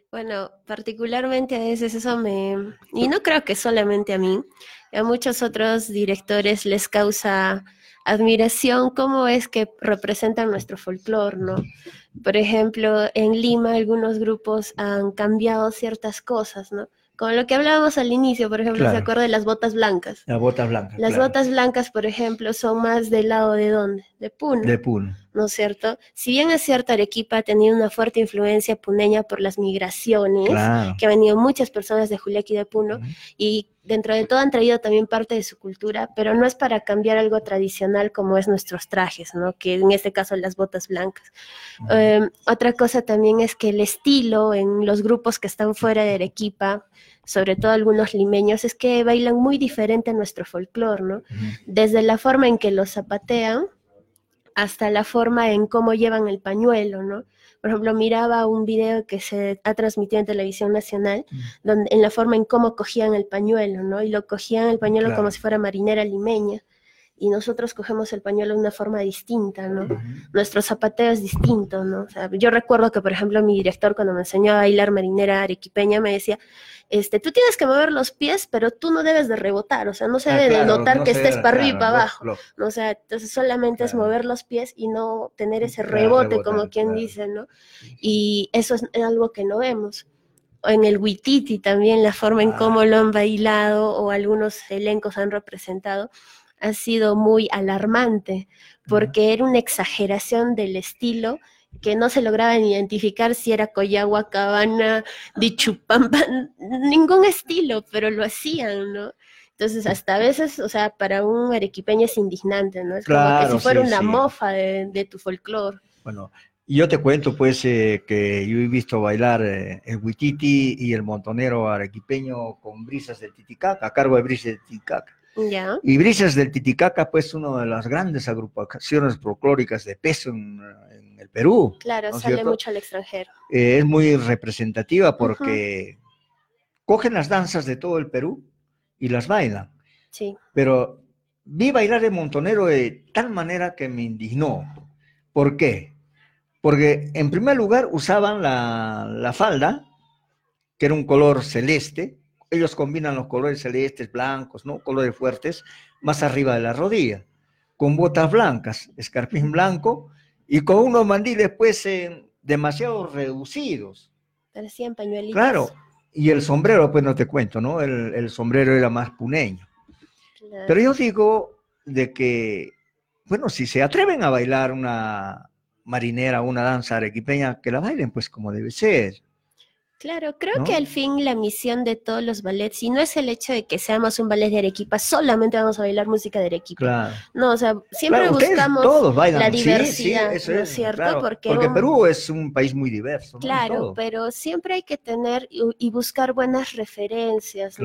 Bueno, particularmente a veces eso me... Y no creo que solamente a mí, a muchos otros directores les causa admiración cómo es que representan nuestro folclore, ¿no? Por ejemplo, en Lima algunos grupos han cambiado ciertas cosas, ¿no? Como lo que hablábamos al inicio, por ejemplo, ¿se acuerda de las botas blancas? Las botas blancas. Las claro, botas blancas, por ejemplo, son más del lado de dónde? De Puno. De Puno. ¿No es cierto? Si bien es cierto, Arequipa ha tenido una fuerte influencia puneña por las migraciones, Claro. que han venido muchas personas de Juliaca y de Puno, y dentro de todo han traído también parte de su cultura, pero no es para cambiar algo tradicional como es nuestros trajes, ¿no? Que en este caso las botas blancas. Eh, otra cosa también es que el estilo en los grupos que están fuera de Arequipa, sobre todo algunos limeños, es que bailan muy diferente a nuestro folclore, ¿no? Desde la forma en que los zapatean, hasta la forma en cómo llevan el pañuelo, ¿no? Por ejemplo, miraba un video que se ha transmitido en televisión nacional, donde, en la forma en cómo cogían el pañuelo, ¿no? Y lo cogían el pañuelo Claro. como si fuera marinera limeña. Y nosotros cogemos el pañuelo de una forma distinta, ¿no? Nuestro zapateo es distinto, ¿no? O sea, yo recuerdo que, por ejemplo, mi director cuando me enseñó a bailar marinera arequipeña me decía, este, tú tienes que mover los pies, pero tú no debes de rebotar, o sea, no se Ah, debe de notar no que estés para arriba y para abajo. lógico. ¿no? O sea, entonces solamente es mover los pies y no tener ese Claro, rebote, rebotar, como quien dice, ¿no? Y eso es algo que no vemos. En el Huititi también la forma en Ah. cómo lo han bailado o algunos elencos han representado ha sido muy alarmante porque era una exageración del estilo que no se lograban identificar si era Coyagua, Cabana, Dichupampa, ningún estilo, pero lo hacían, ¿no? Entonces hasta a veces, o sea, para un arequipeño es indignante, ¿no? Es como que Claro, si fuera sí, una sí. mofa de, de tu folclore. Bueno, y yo te cuento pues eh, que yo he visto bailar eh, el Huititi y el montonero arequipeño con brisas del Titicaca, a cargo de brisas del Titicaca. Ya. Y Brisas del Titicaca, pues, una de las grandes agrupaciones folclóricas de peso en, Perú. Claro, ¿no es sale cierto? mucho al extranjero. Eh, es muy representativa porque cogen las danzas de todo el Perú y las bailan. Sí. Pero vi bailar el montonero de tal manera que me indignó. ¿Por qué? Porque en primer lugar usaban la, la falda, que era un color celeste. Ellos combinan los colores celestes, blancos, ¿no? Colores fuertes, más arriba de la rodilla, con botas blancas, escarpín blanco y con unos mandiles, pues, eh, demasiado reducidos. Parecían pañuelitos. Claro. Y el sombrero, pues no te cuento, ¿no? El, el sombrero era más puneño. Claro. Pero yo digo de que, bueno, si se atreven a bailar una marinera, una danza arequipeña, que la bailen pues como debe ser. Claro, creo ¿no? que al fin la misión de todos los ballets, y no es el hecho de que seamos un ballet de Arequipa, solamente vamos a bailar música de Arequipa. Claro. No, o sea, siempre Claro, buscamos todos bailan. la Sí, sí, diversidad, eso ¿no es, cierto? claro, Porque, porque un- Perú es un país muy diverso. Claro, pero siempre hay que tener y, y buscar buenas referencias.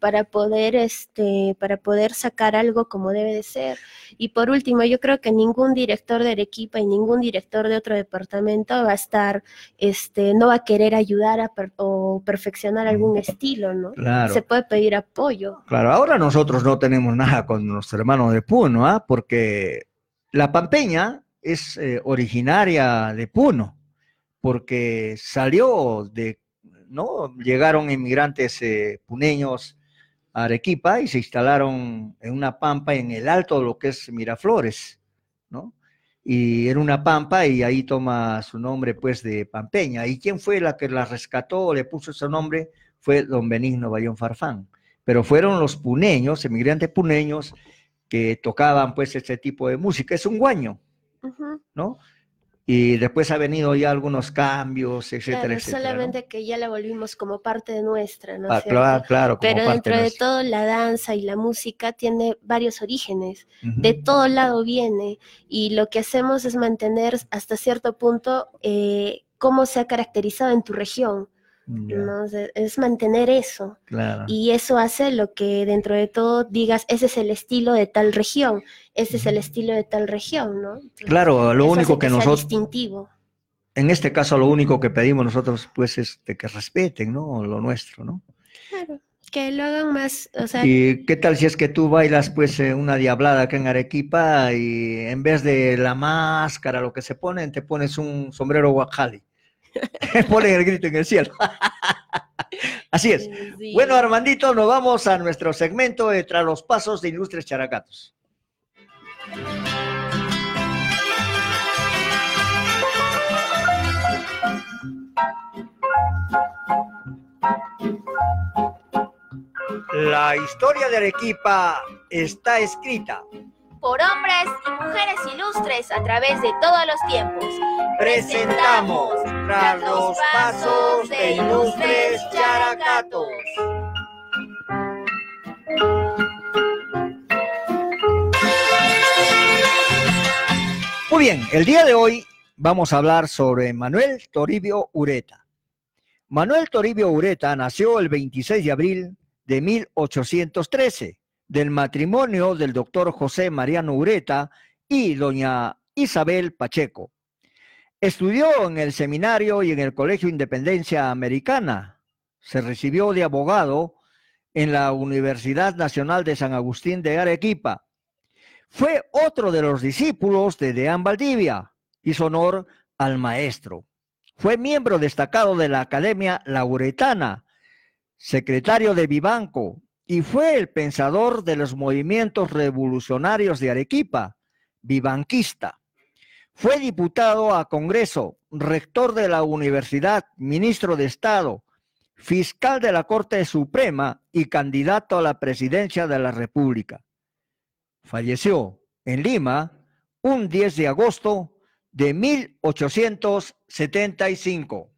Para poder, este, para poder sacar algo como debe de ser. Y por último, yo creo que ningún director de Arequipa y ningún director de otro departamento va a estar, este, no va a querer ayudar a per- o perfeccionar algún estilo, ¿no? Claro. Se puede pedir apoyo. Claro, ahora nosotros no tenemos nada con nuestro hermano de Puno, ¿ah? porque la pampeña es eh, originaria de Puno, porque salió de, ¿no? Llegaron inmigrantes eh, puneños a Arequipa y se instalaron en una pampa en el alto de lo que es Miraflores. Y era una pampa y ahí toma su nombre pues de pampeña. ¿Y quién fue la que la rescató, le puso ese nombre? Fue don Benigno Bayón Farfán. Pero fueron los puneños, emigrantes puneños, que tocaban pues este tipo de música. Es un guaño. ¿no? Y después ha venido ya algunos cambios, etcétera, Claro, etcétera. ¿no? solamente que ya la volvimos como parte de nuestra, ¿no? Ah, claro, claro, como Pero parte dentro de todo, la danza y la música tiene varios orígenes. De todo lado viene. Y lo que hacemos es mantener hasta cierto punto eh, cómo se ha caracterizado en tu región. ¿No? Es mantener eso. claro. Y eso hace lo que dentro de todo digas, ese es el estilo de tal región, ese es el estilo de tal región, ¿no? Entonces, Claro, lo único que nosotros, distintivo. en este caso, lo único que pedimos nosotros, pues, es de que respeten, ¿no? Lo nuestro, ¿no? Claro, que lo hagan más, o sea, ¿Y qué tal si es que tú bailas, pues, eh, una diablada acá en Arequipa y en vez de la máscara, lo que se ponen, te pones un sombrero guajali? Ponen el grito en el cielo. Así es. sí. Bueno, Armandito, nos vamos a nuestro segmento de Tras los Pasos de Ilustres Characatos. La historia de Arequipa está escrita. Por hombres y mujeres ilustres a través de todos los tiempos. Presentamos Tras los Pasos de Ilustres Characatos. Muy bien, el día de hoy vamos a hablar sobre Manuel Toribio Ureta. Manuel Toribio Ureta nació el 26 de abril de 1813 del matrimonio del doctor José Mariano Ureta y doña Isabel Pacheco. Estudió en el seminario y en el Colegio Independencia Americana. Se recibió de abogado en la Universidad Nacional de San Agustín de Arequipa. Fue otro de los discípulos de Deán Valdivia. Hizo honor al maestro. Fue miembro destacado de la Academia Lauretana, secretario de Vivanco y fue el pensador de los movimientos revolucionarios de Arequipa, vivanquista. Fue diputado a Congreso, rector de la universidad, ministro de Estado, fiscal de la Corte Suprema y candidato a la presidencia de la República. Falleció en Lima un 10 de agosto de 1875.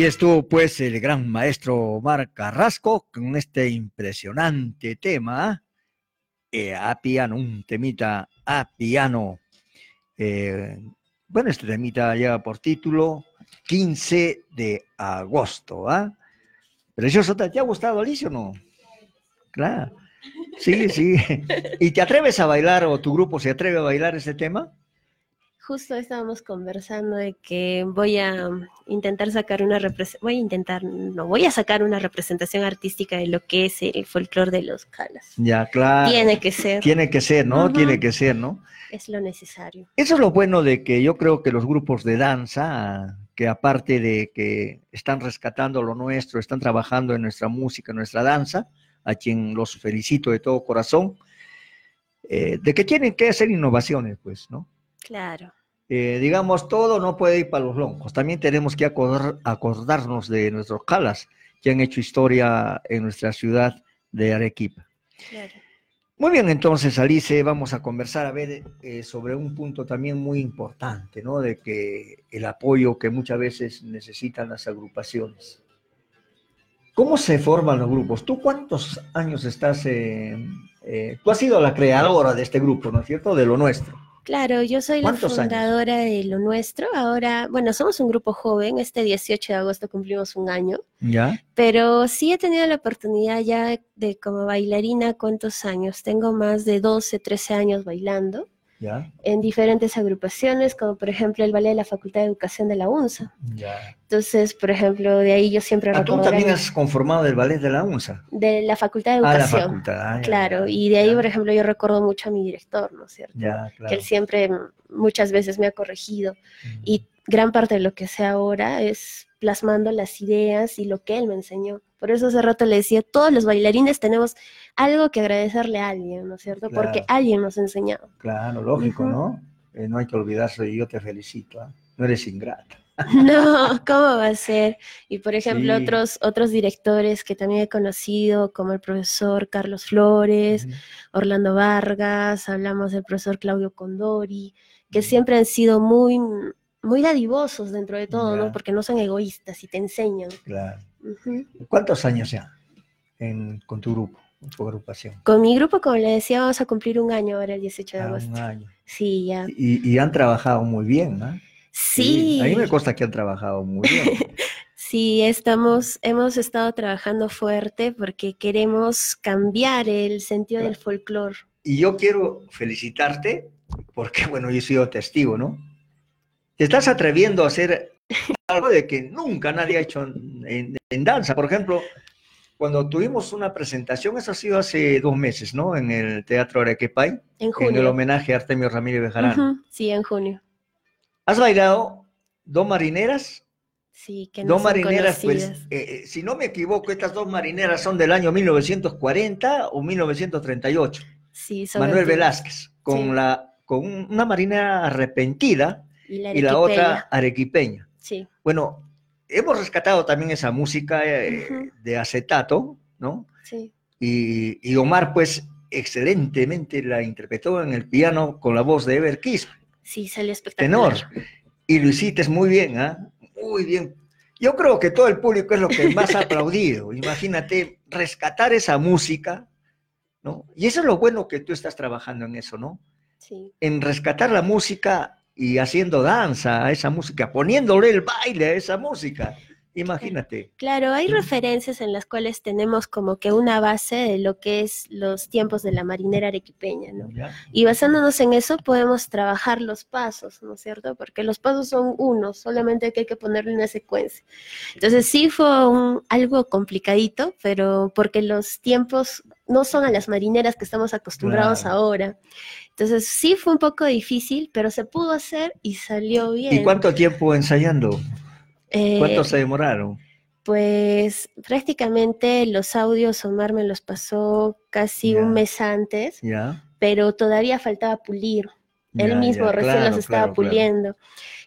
Ahí estuvo pues el gran maestro Omar Carrasco con este impresionante tema eh, a piano, un temita a piano. Eh, bueno, este temita lleva por título 15 de agosto. ¿ah? Precioso, ¿te ha gustado Alicia o no? Claro. Sí, sí. ¿Y te atreves a bailar o tu grupo se atreve a bailar ese tema? Justo estábamos conversando de que voy a intentar sacar una voy a intentar, no, voy a sacar una representación artística de lo que es el folclore de los calas. Ya, claro. Tiene que ser. Tiene que ser, ¿no? Tiene que ser, ¿no? Es lo necesario. Eso es lo bueno de que yo creo que los grupos de danza, que aparte de que están rescatando lo nuestro, están trabajando en nuestra música, en nuestra danza, a quien los felicito de todo corazón, eh, de que tienen que hacer innovaciones, pues, ¿no? Claro. Eh, digamos, todo no puede ir para los loncos. También tenemos que acordar- acordarnos de nuestros calas que han hecho historia en nuestra ciudad de Arequipa. Claro. Muy bien, entonces, Alice, vamos a conversar a ver eh, sobre un punto también muy importante, ¿no? De que el apoyo que muchas veces necesitan las agrupaciones. ¿Cómo se forman los grupos? ¿Tú cuántos años estás? eh, eh, tú has sido la creadora de este grupo, ¿no es cierto? De lo nuestro. Claro, yo soy la fundadora de lo nuestro. Ahora, bueno, somos un grupo joven. Este 18 de agosto cumplimos un año. ¿Ya? Pero sí he tenido la oportunidad ya de como bailarina, ¿cuántos años? Tengo más de 12, 13 años bailando ¿Ya? en diferentes agrupaciones, como por ejemplo el ballet de la Facultad de Educación de la UNSA. Ya. Entonces, por ejemplo, de ahí yo siempre Ah, tú también has conformado el ballet de la UNSA. de la Facultad de Ah, la Educación. facultad. ah, Claro, y de ahí, por ejemplo, yo recuerdo mucho a mi director, ¿no es cierto? Que él siempre muchas veces me ha corregido y gran parte de lo que sé ahora es plasmando las ideas y lo que él me enseñó. Por eso hace rato le decía, todos los bailarines tenemos algo que agradecerle a alguien, ¿no es cierto? Porque alguien nos ha enseñado. Claro, lógico. ¿no? Eh, no hay que olvidarse y yo te felicito. ¿ah? No eres ingrata. No, ¿cómo va a ser? Y por ejemplo, Sí. otros, otros directores que también he conocido, como el profesor Carlos Flores, Orlando Vargas, hablamos del profesor Claudio Condori, que siempre han sido muy, muy dadivosos dentro de todo. ¿no? Porque no son egoístas y te enseñan. Claro. ¿Cuántos años ya en- con tu grupo, con tu agrupación? Con mi grupo, como le decía, vamos a cumplir un año ahora, el 18 de Ah, agosto. un año. Sí, ya. Y, y han trabajado muy bien, ¿ah? Sí. A mí me consta que han trabajado muy bien. Sí, estamos, hemos estado trabajando fuerte porque queremos cambiar el sentido del folclore. Y yo quiero felicitarte porque, bueno, yo he sido testigo, ¿no? Te estás atreviendo a hacer algo de que nunca nadie ha hecho en, en- en danza. Por ejemplo, cuando tuvimos una presentación, eso ha sido hace dos meses, ¿no? En el Teatro Arequipay, En en junio. el homenaje a Artemio Ramírez Bejarano. Ujú, Sí, en junio. ¿Has bailado dos marineras? Sí, que no Dos son marineras, pues, conocidas. eh, eh, si no me equivoco, estas dos marineras son del año 1940 o 1938. Sí, son Manuel. Velázquez, con, Sí. la, con un- una marinera arrepentida Y la y la otra arequipeña. Sí. Bueno, hemos rescatado también esa música eh, de acetato, ¿no? Sí. Y, y Omar, pues, excelentemente la interpretó en el piano con la voz de Ever Kiss, Sí, salió espectacular. tenor. Y lo hiciste muy bien, ¿ah? Muy bien. Yo creo que todo el público es lo que más ha aplaudido. Imagínate rescatar esa música, ¿no? Y eso es lo bueno que tú estás trabajando en eso, ¿no? Sí. En rescatar la música y haciendo danza a esa música, poniéndole el baile a esa música. Imagínate. Claro, hay referencias en las cuales tenemos como que una base de lo que es los tiempos de la marinera arequipeña, ¿no? ¿ya? Y basándonos en eso podemos trabajar los pasos, ¿no es cierto? Porque los pasos son unos, solamente que hay que ponerle una secuencia. Entonces sí fue un- algo complicadito, pero porque los tiempos no son a las marineras que estamos acostumbrados Claro. ahora. Entonces sí fue un poco difícil, pero se pudo hacer y salió bien. ¿Y cuánto tiempo ensayando? Eh, ¿Cuánto se demoraron? Pues prácticamente los audios Omar me los pasó casi un mes antes, pero todavía faltaba pulir. Él Ya, mismo ya, recién claro, los estaba claro, claro. puliendo.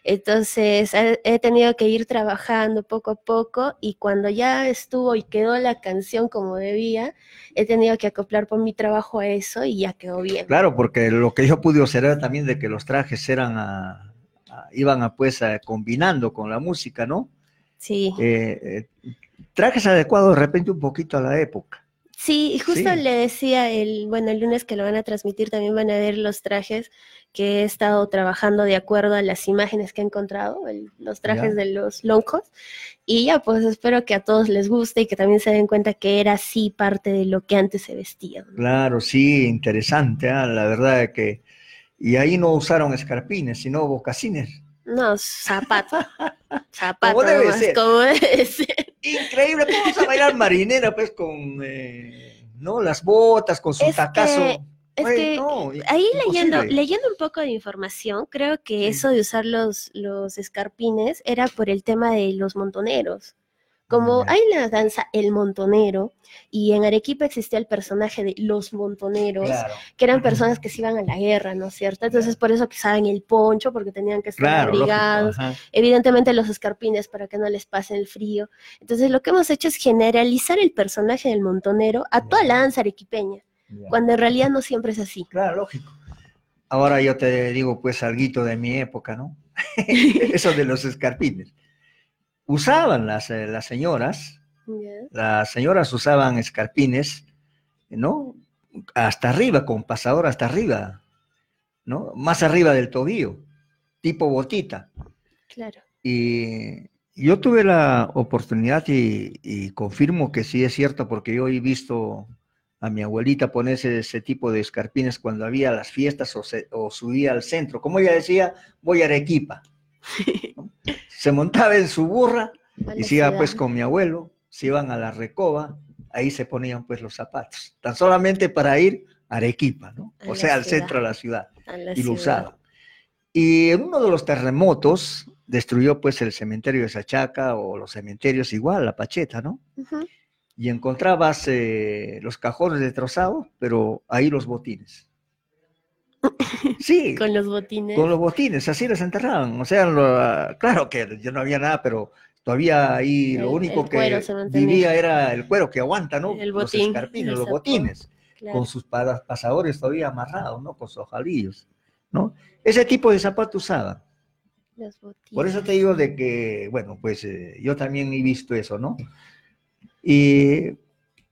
Entonces he, he tenido que ir trabajando poco a poco y cuando ya estuvo y quedó la canción como debía, he tenido que acoplar por mi trabajo a eso y ya quedó bien. Claro, porque lo que yo pude observar también de que los trajes eran a- a- iban a pues a- combinando con la música, ¿no? Sí. Eh, eh, trajes adecuados de repente un poquito a la época. Sí, y justo Sí. le decía el, bueno, el lunes que lo van a transmitir también van a ver los trajes que he estado trabajando de acuerdo a las imágenes que he encontrado, el- los trajes Ya. de los loncos. Y ya, pues espero que a todos les guste y que también se den cuenta que era así parte de lo que antes se vestía. Claro, sí, interesante, ah, La verdad es que... Y ahí no usaron escarpines, sino bocacines. No, zapato. zapato. Como debe ser. como debe ser. Increíble, ¿cómo vas a bailar marinera pues con, eh, ¿no? Las botas, con su Es tacazo? que- Es Oye, que no, ahí leyendo, leyendo un poco de información, creo que eso de usar los, los escarpines era por el tema de los montoneros. Como hay la danza El Montonero, y en Arequipa existía el personaje de los montoneros, Claro. que eran personas que se iban a la guerra, ¿no es cierto? Entonces por eso que usaban el poncho, porque tenían que estar Claro, abrigados, evidentemente los escarpines para que no les pase el frío. Entonces lo que hemos hecho es generalizar el personaje del montonero a toda la danza arequipeña, cuando en realidad no siempre es así. Claro, lógico. Ahora yo te digo pues algo de mi época, ¿no? Eso de los escarpines. Usaban las, eh, las señoras, las señoras usaban escarpines, ¿no? Hasta arriba, con pasador hasta arriba, ¿no? Más arriba del tobillo, tipo botita. Claro. Y yo tuve la oportunidad y, y confirmo que sí es cierto, porque yo he visto a mi abuelita ponerse ese tipo de escarpines cuando había las fiestas o, se- o subía al centro. Como ella decía, voy a Arequipa. ¿No? Se montaba en su burra y se iba pues con mi abuelo, se iban a la recoba, ahí se ponían pues los zapatos, tan solamente para ir a Arequipa, ¿no? A O sea, al centro de la ciudad. La Y lo usaban. Y en uno de los terremotos destruyó pues el cementerio de Sachaca o los cementerios igual, la Pacheta, ¿no? Y encontrabas eh, los cajones destrozados, pero ahí los botines. Sí. Con los botines. Con los botines, así los enterraban. O sea, lo- claro que ya no había nada, pero todavía ahí lo único que vivía era el cuero que aguanta, ¿no? El los botín, escarpines, el los botines, claro. con sus pa- pasadores todavía amarrados, ¿no? Con sus ojalillos, ¿no? Ese tipo de zapatos usaban. Los botines. Por eso te digo de que, bueno, pues eh, yo también he visto eso, ¿no? Y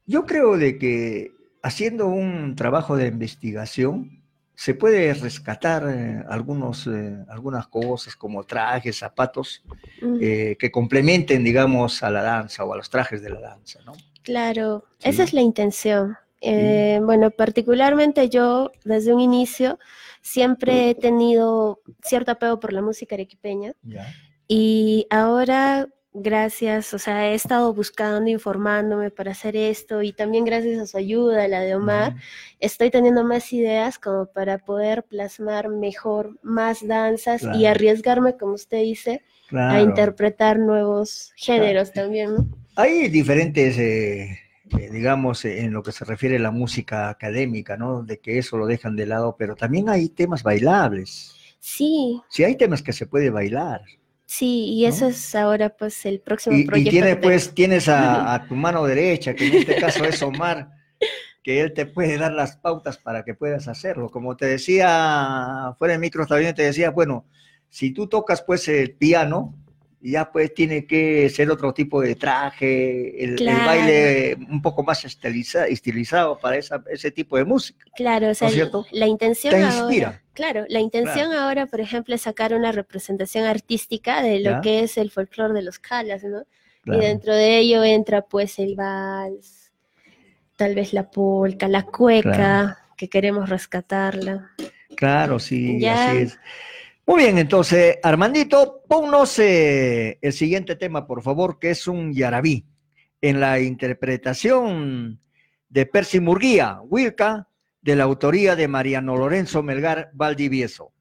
yo creo de que haciendo un trabajo de investigación se puede rescatar eh, algunos, eh, algunas cosas como trajes, zapatos, Mm. eh, que complementen, digamos, a la danza o a los trajes de la danza, ¿no? Claro, esa es la intención. Bueno, particularmente yo desde un inicio siempre he tenido cierto apego por la música arequipeña y ahora gracias, o sea, he estado buscando, informándome para hacer esto y también gracias a su ayuda, la de Omar, estoy teniendo más ideas como para poder plasmar mejor más danzas y arriesgarme, como usted dice, a interpretar nuevos géneros también, ¿no? Hay diferentes, eh, eh, digamos, eh, en lo que se refiere a la música académica, ¿no? De que eso lo dejan de lado, pero también hay temas bailables. Sí, Sí, hay temas que se puede bailar. Sí, y eso es ahora pues el próximo Y, y proyecto. tiene, que tengo. pues, tienes a, a tu mano derecha, que en este caso es Omar, que él te puede dar las pautas para que puedas hacerlo. Como te decía, fuera de micro también te decía, bueno, si tú tocas pues el piano, ya pues tiene que ser otro tipo de traje, el, baile un poco más estiliza- estilizado para esa- ese tipo de música. Claro, o sea, la intención Te ahora, inspira. claro, la intención ahora, por ejemplo, es sacar una representación artística de lo Ya. que es el folclore de los calas, ¿no? Claro. Y dentro de ello entra pues el vals, tal vez la polca, la cueca, que queremos rescatarla. Claro, sí, Ya. así es. Muy bien, entonces, Armandito, ponnos eh, el siguiente tema, por favor, que es un yarabí, en la interpretación de Percy Murguía, Wilca, de la autoría de Mariano Lorenzo Melgar Valdivieso.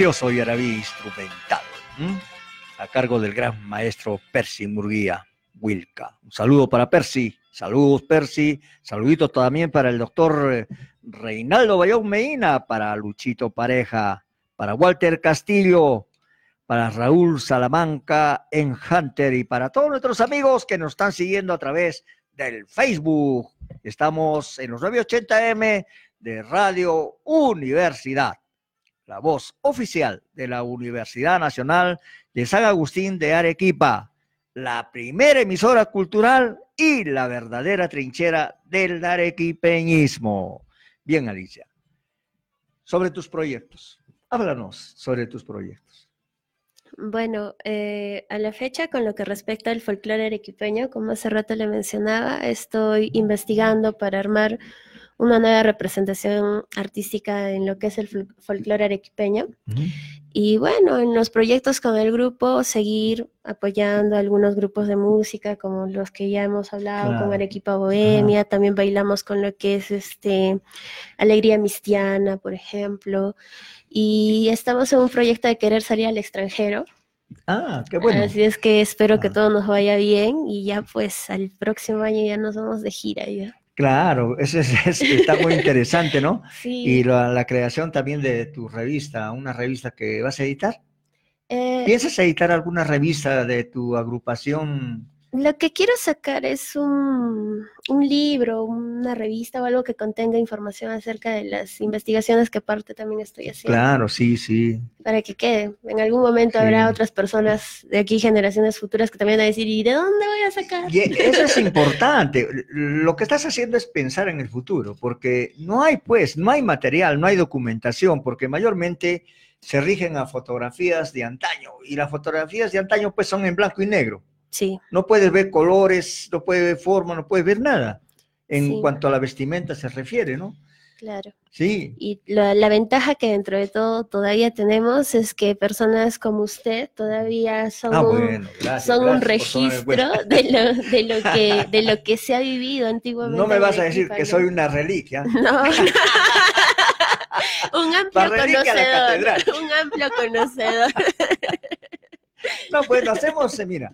Precioso yarabí instrumental, ¿m? a cargo del gran maestro Percy Murguía Wilca. Un saludo para Percy, saludos Percy, saluditos también para el doctor eh, Reinaldo Bayón Medina, para Luchito Pareja, para Walter Castillo, para Raúl Salamanca en Hunter y para todos nuestros amigos que nos están siguiendo a través del Facebook. Estamos en los 980M de Radio Universidad, la voz oficial de la Universidad Nacional de San Agustín de Arequipa, la primera emisora cultural y la verdadera trinchera del arequipeñismo. Bien, Alicia. Sobre tus proyectos. Háblanos sobre tus proyectos. Bueno, eh, a la fecha, con lo que respecta al folclore arequipeño, como hace rato le mencionaba, estoy investigando para armar una nueva representación artística en lo que es el fol- folclore arequipeño. Y bueno, en los proyectos con el grupo, seguir apoyando a algunos grupos de música, como los que ya hemos hablado, Claro. con Arequipa Bohemia, también bailamos con lo que es este Alegría Mistiana, por ejemplo. Y estamos en un proyecto de querer salir al extranjero. Ah, qué bueno. Así es que espero que todo nos vaya bien y ya pues al próximo año ya nos vamos de gira ya. Claro, eso es, es- está muy interesante, ¿no? Sí. Y la, la creación también de tu revista, una revista que vas a editar. Eh, ¿Piensas editar alguna revista de tu agrupación? Lo que quiero sacar es un, un libro, una revista o algo que contenga información acerca de las investigaciones que aparte también estoy haciendo. Claro, sí, sí. Para que quede. En algún momento Sí. habrá otras personas de aquí, generaciones futuras, que también van a decir, ¿y de dónde voy a sacar? Y eso es importante. Lo que estás haciendo es pensar en el futuro, porque no hay, pues, no hay material, no hay documentación, porque mayormente se rigen a fotografías de antaño, y las fotografías de antaño, pues, son en blanco y negro. Sí. No puedes ver colores, no puedes ver forma, no puedes ver nada. En Sí. cuanto a la vestimenta se refiere, ¿no? Claro. Sí. Y la, la ventaja que dentro de todo todavía tenemos es que personas como usted todavía son, Ah, un, bueno, gracias, son un gracias registro de lo, de, lo que, de lo que se ha vivido antiguamente. No me vas a decir que soy una reliquia. No. un amplio conocedor. Un amplio conocedor. No, bueno, hacemos, eh, mira,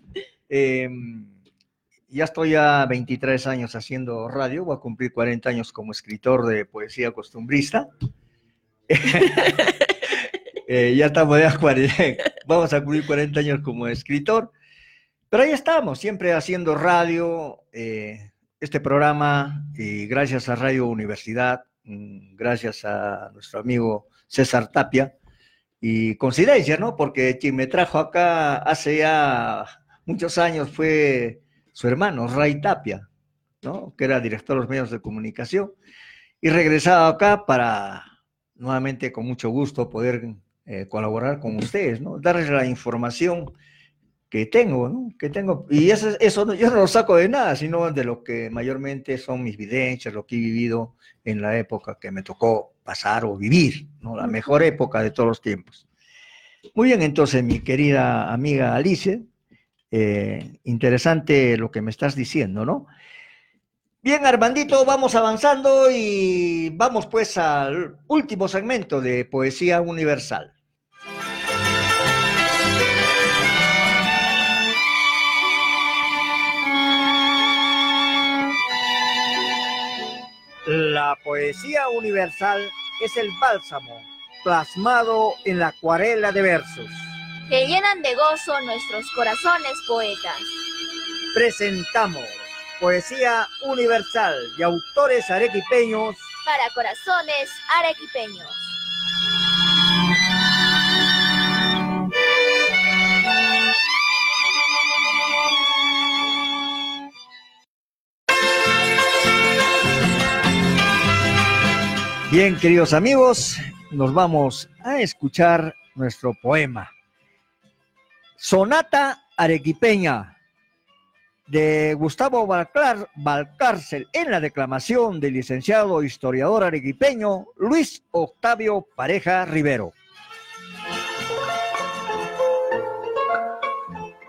eh, ya estoy a 23 años haciendo radio, voy a cumplir 40 años como escritor de poesía costumbrista. Eh, ya estamos ya 40, vamos a cumplir 40 años como escritor, pero ahí estamos, siempre haciendo radio, eh, este programa, y gracias a Radio Universidad, mm, gracias a nuestro amigo César Tapia, y coincidencia, ¿no? Porque quien me trajo acá hace ya muchos años fue su hermano, Ray Tapia, ¿no? Que era director de los medios de comunicación. Y regresaba acá para nuevamente con mucho gusto poder eh, colaborar con ustedes, ¿no? Darles la información que tengo, ¿no? Que tengo. Y eso, eso yo no lo saco de nada, sino de lo que mayormente son mis vivencias, lo que he vivido en la época que me tocó pasar o vivir, ¿no? La mejor época de todos los tiempos. Muy bien, entonces, mi querida amiga Alice, eh, interesante lo que me estás diciendo, ¿no? Bien, Armandito, vamos avanzando y vamos pues al último segmento de Poesía Universal. La poesía universal es el bálsamo plasmado en la acuarela de versos. Que llenan de gozo nuestros corazones poetas. Presentamos Poesía Universal de autores arequipeños Para corazones arequipeños. Bien, queridos amigos, nos vamos a escuchar nuestro poema. Sonata Arequipeña de Gustavo Valcar- Valcárcel en la declamación del licenciado historiador arequipeño Luis Octavio Pareja Rivero.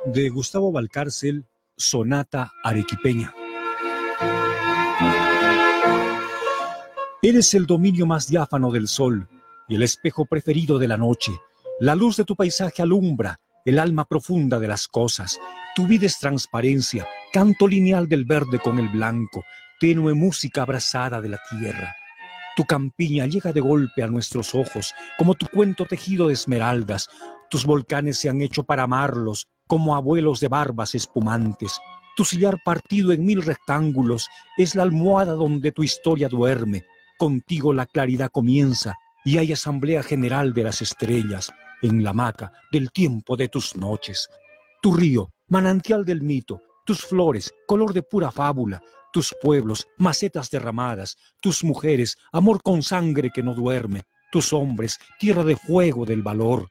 de Gustavo Valcárcel, Sonata Arequipeña. Eres el dominio más diáfano del sol y el espejo preferido de la noche, La luz de tu paisaje alumbra el alma profunda de las cosas. Tu vida es transparencia, canto lineal del verde con el blanco, tenue música abrazada de la tierra. Tu campiña llega de golpe a nuestros ojos, como tu cuento tejido de esmeraldas. Tus volcanes se han hecho para amarlos, como abuelos de barbas espumantes. Tu sillar partido en mil rectángulos es la almohada donde tu historia duerme. Contigo la claridad comienza y hay asamblea general de las estrellas en la hamaca del tiempo de tus noches. Tu río, manantial del mito, tus flores, color de pura fábula, tus pueblos, macetas derramadas, tus mujeres, amor con sangre que no duerme, tus hombres, tierra de fuego del valor.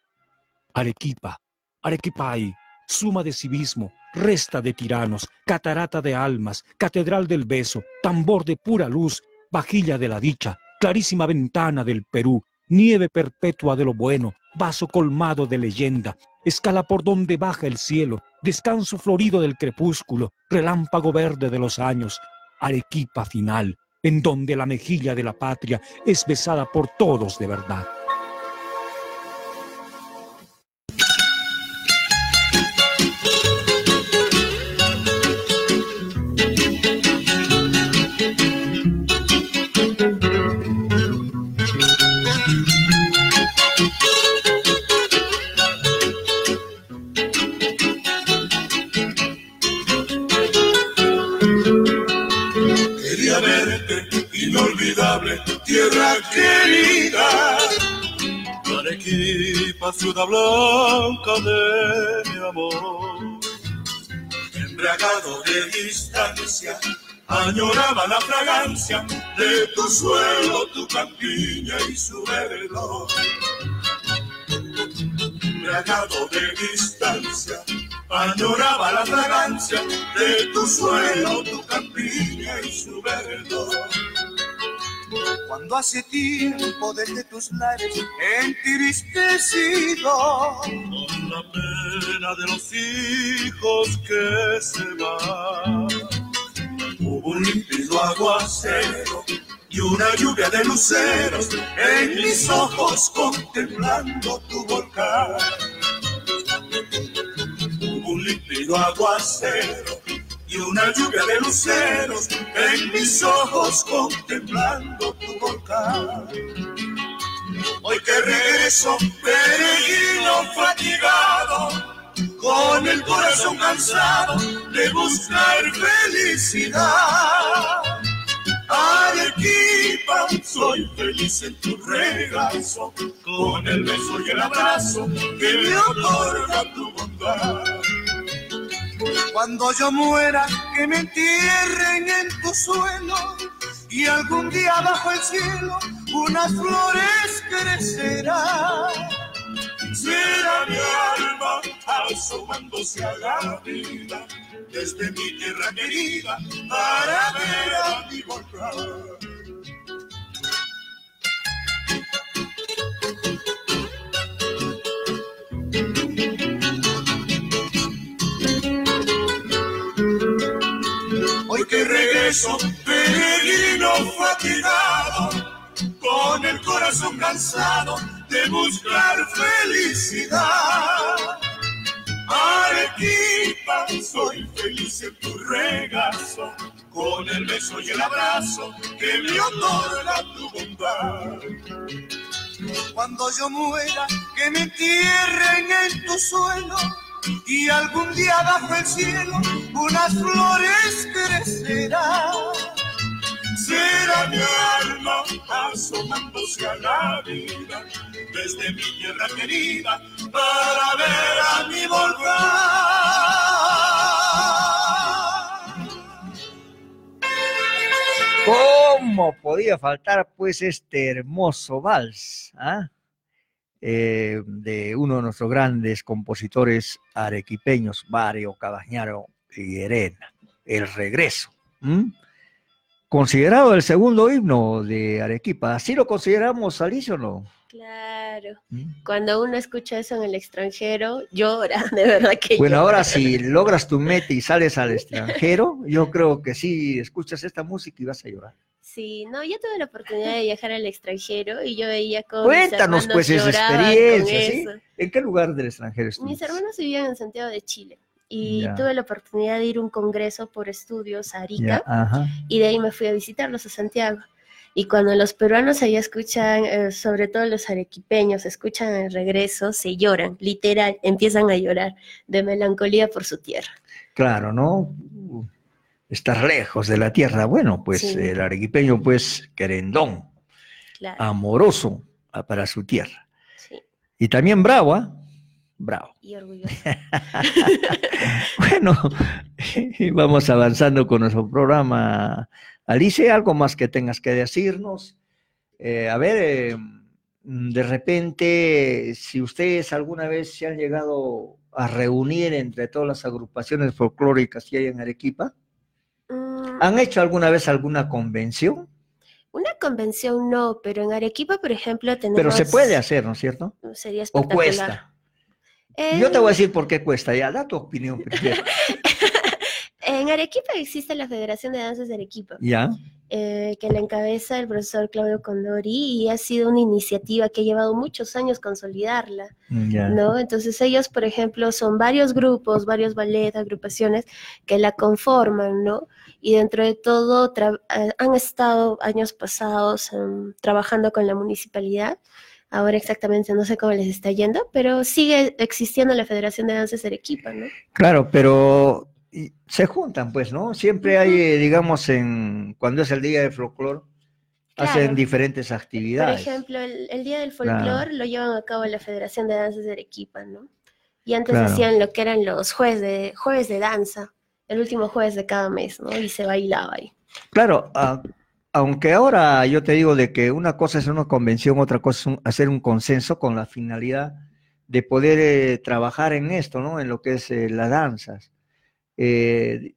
Arequipa, Arequipay, suma de civismo, resta de tiranos, catarata de almas, catedral del beso, tambor de pura luz, vajilla de la dicha, clarísima ventana del Perú, nieve perpetua de lo bueno, vaso colmado de leyenda, escala por donde baja el cielo, descanso florido del crepúsculo, relámpago verde de los años, arequipa final, en donde la mejilla de la patria es besada por todos de verdad. Ciudad blanca de mi amor. Embriagado de distancia, añoraba la fragancia de tu suelo, tu campiña y su verdor. Embriagado de distancia, añoraba la fragancia de tu suelo, tu campiña y su verdor. Cuando hace tiempo desde tus lares entristecido con la pena de los hijos que se van, hubo un límpido aguacero y una lluvia de luceros en mis ojos contemplando tu volcán. Hubo un límpido aguacero y una lluvia de luceros en mis ojos contemplando tu volcán. Hoy que regreso, peregrino fatigado, con el corazón cansado de buscar felicidad. Arequipa, soy feliz en tu regazo, con el beso y el abrazo que me otorga tu bondad. Cuando yo muera, que me entierren en tu suelo y algún día bajo el cielo unas flores crecerán. Será mi alma asomándose a la vida desde mi tierra querida para ver a mi volcán. Hoy que regreso, peregrino fatigado, con el corazón cansado de buscar felicidad. Arequipa, soy feliz en tu regazo, con el beso y el abrazo que me otorga tu bondad. Cuando yo muera, que me entierren en tu suelo y algún día bajo el cielo unas flores crecerán. Será mi alma asomándose a la vida desde mi tierra querida para ver a mi volcán. ¿Cómo podía faltar pues este hermoso vals? ah? De uno de nuestros grandes compositores arequipeños, Mario Cabañaro y Herena, El Regreso. Considerado el segundo himno de Arequipa, ¿así lo consideramos, Alicia, o no? Claro. Cuando uno escucha eso en el extranjero, llora, de verdad que Bueno, llora. ahora si logras tu meta y sales al extranjero, yo creo que sí, escuchas esta música y vas a llorar. Sí, no, yo tuve la oportunidad de viajar al extranjero y yo veía cómo mis Cuéntanos pues esa experiencia, ¿sí? ¿En qué lugar del extranjero Mis estuviste? hermanos vivían en Santiago de Chile y tuve la oportunidad de ir a un congreso por estudios a Arica y de ahí me fui a visitarlos a Santiago. Y cuando los peruanos allá escuchan, eh, sobre todo los arequipeños, escuchan el regreso, se lloran, literal, empiezan a llorar de melancolía por su tierra. Claro, ¿no? Estar lejos de la tierra. Bueno, pues Sí. el arequipeño, pues, querendón, Claro. amoroso ah, para su tierra. Sí. Y también bravo, ¿ah? Bravo. Y orgulloso. Bueno, vamos avanzando con nuestro programa. Alice, ¿algo más que tengas que decirnos? Eh, a ver, eh, de repente, si ustedes alguna vez se han llegado a reunir entre todas las agrupaciones folclóricas que hay en Arequipa, ¿han hecho alguna vez alguna convención? Una convención no, pero en Arequipa, por ejemplo, tenemos... Pero se puede hacer, ¿no es cierto? Sería ¿O espectacular. cuesta? Eh, Yo te voy a decir por qué cuesta, ya, da tu opinión primero. En Arequipa existe la Federación de Danzas de Arequipa. ¿Ya? eh, que la encabeza el profesor Claudio Condori y ha sido una iniciativa que ha llevado muchos años consolidarla, Ya. ¿no? Entonces ellos, por ejemplo, son varios grupos, varios ballets, agrupaciones que la conforman, ¿no? Y dentro de todo eh, han estado años pasados em, trabajando con la municipalidad. Ahora exactamente no sé cómo les está yendo, pero sigue existiendo la Federación de Danzas de Arequipa, ¿no? Claro, pero se juntan, pues, ¿no? Siempre hay, eh, digamos, en cuando es el día del folclore, hacen diferentes Por actividades. ejemplo, el, el Día del Claro. Folclor lo llevan a cabo la Federación de Danzas de Arequipa, ¿no? Y antes Claro. hacían lo que eran los jueves de, jueves de danza, el último jueves de cada mes, ¿no? Y se bailaba ahí. Claro, a- aunque ahora yo te digo de que una cosa es una convención, otra cosa es hacer un consenso con la finalidad de poder eh, trabajar en esto, ¿no? En lo que es eh, las danzas. Eh,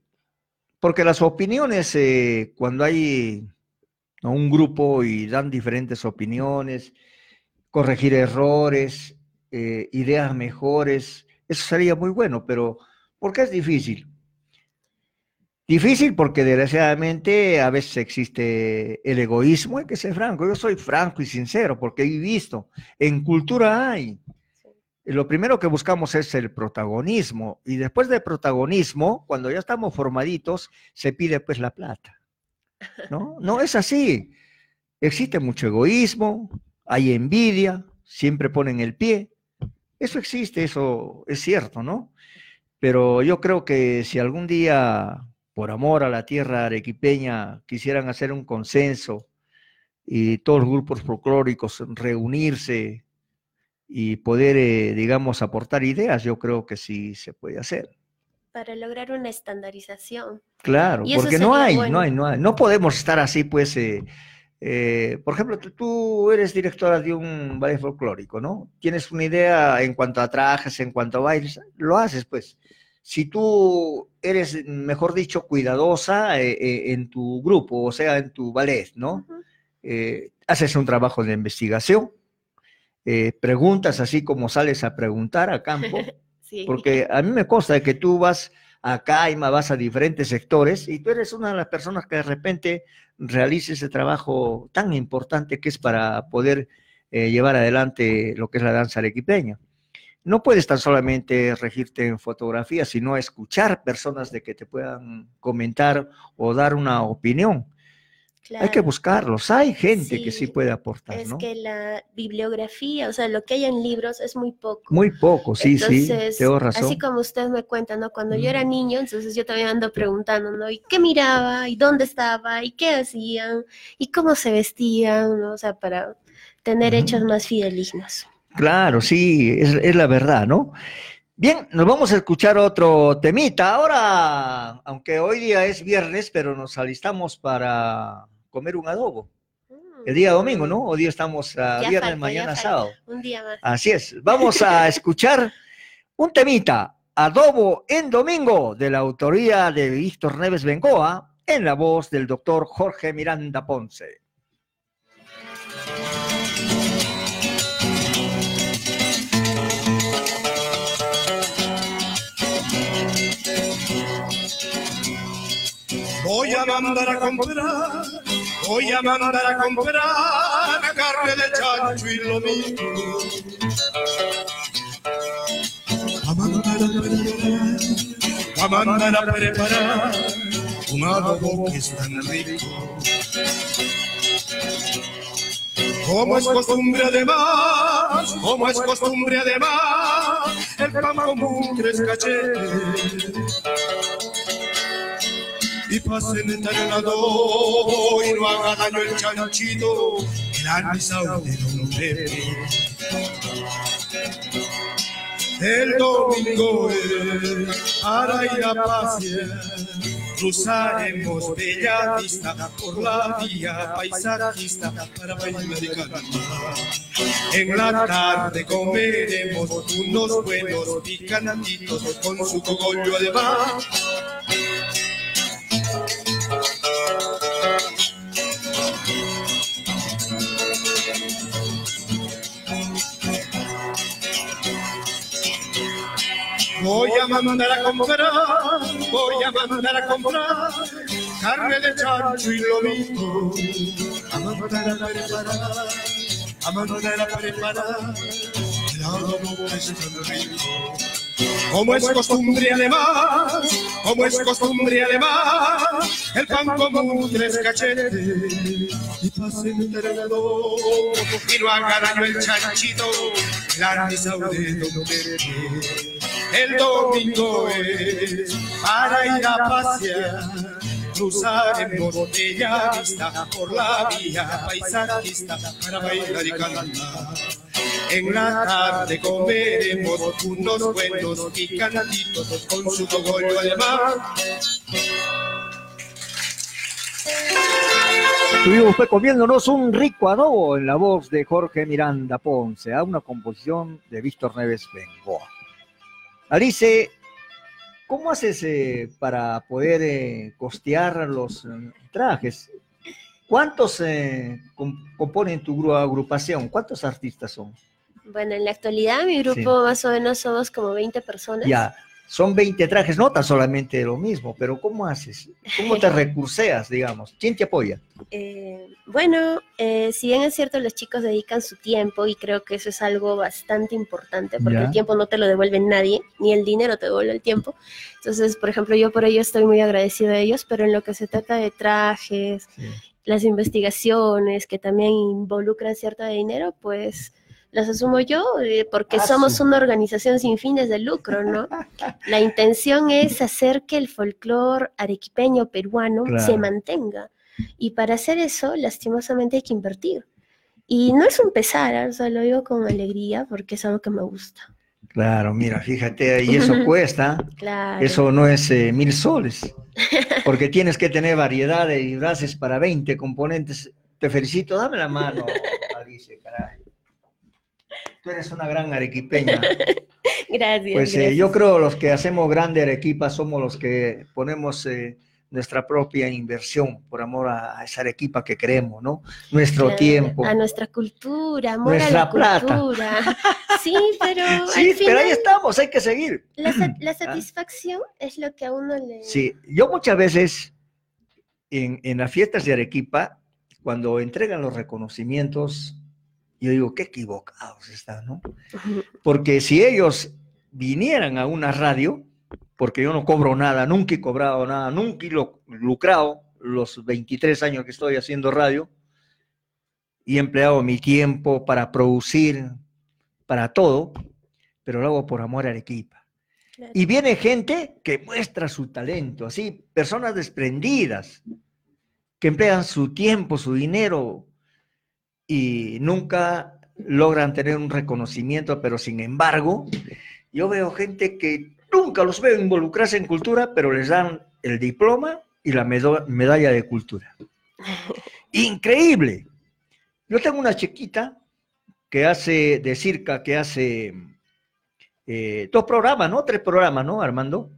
porque las opiniones, cuando hay un grupo y dan diferentes opiniones, corregir errores, ideas mejores, eso sería muy bueno, pero ¿por qué es difícil? Difícil porque desgraciadamente a veces existe el egoísmo, hay que ser franco, yo soy franco y sincero porque he visto, en cultura hay. Lo primero que buscamos es el protagonismo y después del protagonismo, cuando ya estamos formaditos, se pide pues la plata. ¿No? No es así. Existe mucho egoísmo, hay envidia, siempre ponen el pie. Eso existe, eso es cierto, ¿no? Pero yo creo que si algún día, por amor a la tierra arequipeña, quisieran hacer un consenso y todos los grupos folclóricos reunirse y poder, eh, digamos, aportar ideas, yo creo que sí se puede hacer. Para lograr una estandarización. Claro, porque no hay, bueno. no hay, no hay. No podemos estar así, pues, eh, eh, por ejemplo, tú, tú eres directora de un ballet folclórico, ¿no? Tienes una idea en cuanto a trajes, en cuanto a bailes, lo haces, pues. Si tú eres, mejor dicho, cuidadosa eh, eh, en tu grupo, o sea, en tu ballet, ¿no? Eh, haces un trabajo de investigación, eh, preguntas así como sales a preguntar a campo, Sí. porque a mí me consta que tú vas a Caima, vas a diferentes sectores y tú eres una de las personas que de repente realiza ese trabajo tan importante que es para poder llevar adelante lo que es la danza arequipeña. No puedes tan solamente regirte en fotografía, sino escuchar personas de que te puedan comentar o dar una opinión. Hay que buscarlos, hay gente que Sí, puede aportar, Es ¿no? que la bibliografía, o sea, lo que hay en libros es muy poco. Muy poco, sí, Entonces, sí, tengo razón. así como usted me cuenta, ¿no? Cuando yo era niño, entonces yo también ando preguntando, ¿no? ¿Y qué miraba? ¿Y dónde estaba? ¿Y qué hacían? ¿Y cómo se vestían? ¿no? O sea, para tener hechos más fidelignos. Claro, sí, es, es la verdad, ¿no? Bien, nos vamos a escuchar otro temita. Ahora, aunque hoy día es viernes, pero nos alistamos para comer un adobo. El día domingo, ¿no? Hoy día estamos a Ya viernes, falta, mañana sábado. Un día más. Así es. Vamos a escuchar un temita, Adobo en Domingo, de la autoría de Víctor Neves Bengoa, en la voz del doctor Jorge Miranda Ponce. Voy a mandar a comprar Voy a mandar a comprar carne de chancho y lomito. A mandar a preparar, a mandar a preparar un adobo que es tan rico. Como es costumbre además, como es costumbre además, el pan común tres cachetes. Y pasen el adobo y no haga daño el chanchito, gran misao de Don Pepe. El domingo es para ir a pasear, cruzaremos Bella Vista por la vía paisajista para bailar y cantar. En la tarde comeremos unos buenos picantitos con su cogollo además. Voy a mandar a comprar, voy a mandar a comprar carne de chancho y lomito. A mandar a preparar, a mandar a preparar el adobo es. Como es costumbre además, como es costumbre además, el pan común tres cachetes y pasen el adobo y no haga daño el chanchito, la misa de Don Pepe. El domingo es para ir a pasear, cruzaremos Bella Vista por la vía paisajista para bailar y cantar. En la tarde comeremos unos buenos picantitos con su cogollo además. Estuvimos pues, comiéndonos un rico adobo en la voz de Jorge Miranda Ponce, a una composición de Víctor Neves Bengoa. Alice, ¿cómo haces eh, para poder eh, costear los eh, trajes? ¿Cuántos com- componen tu gru- agrupación? ¿Cuántos artistas son? Bueno, en la actualidad mi grupo más o menos somos como 20 personas. Ya, son 20 trajes, no tan solamente lo mismo, pero ¿cómo haces? ¿Cómo te recurseas, digamos? ¿Quién te apoya? Eh, bueno, eh, si bien es cierto, los chicos dedican su tiempo y creo que eso es algo bastante importante porque Ya. el tiempo no te lo devuelve nadie, ni el dinero te devuelve el tiempo. Entonces, por ejemplo, yo por ello estoy muy agradecido de ellos, pero en lo que se trata de trajes, las investigaciones que también involucran cierto de dinero, pues las asumo yo eh, porque Ah, somos una organización sin fines de lucro, ¿no? La intención es hacer que el folclore arequipeño peruano se mantenga. Y para hacer eso, lastimosamente hay que invertir. Y no es un pesar, ¿ah? o sea, lo digo con alegría porque es algo que me gusta. Claro, mira, fíjate, y eso cuesta. Claro. Eso no es eh, mil soles, porque tienes que tener variedad de disfraces para 20 componentes. Te felicito, dame la mano, Alice, caray. Tú eres una gran arequipeña. Gracias. Pues eh, yo creo los que hacemos grande Arequipa somos los que ponemos eh, nuestra propia inversión por amor a, a esa Arequipa que queremos, ¿no? Nuestro tiempo. A nuestra cultura, amor a Nuestra la plata. cultura. Sí, pero Sí, al pero ahí estamos, hay que seguir. la, la satisfacción es lo que a uno le... Sí, yo muchas veces en, en las fiestas de Arequipa, cuando entregan los reconocimientos, yo digo, qué equivocados están, ¿no? Porque si ellos vinieran a una radio, porque yo no cobro nada, nunca he cobrado nada, nunca he lu- lucrado los 23 años que estoy haciendo radio, y he empleado mi tiempo para producir, para todo, pero lo hago por amor a Arequipa. Y viene gente que muestra su talento, así, personas desprendidas, que emplean su tiempo, su dinero y nunca logran tener un reconocimiento, pero sin embargo, yo veo gente que nunca los veo involucrarse en cultura, pero les dan el diploma y la medalla de cultura. Increíble. Yo tengo una chiquita que hace de circa, que hace eh, dos programas, ¿no? Tres programas, ¿no, Armando?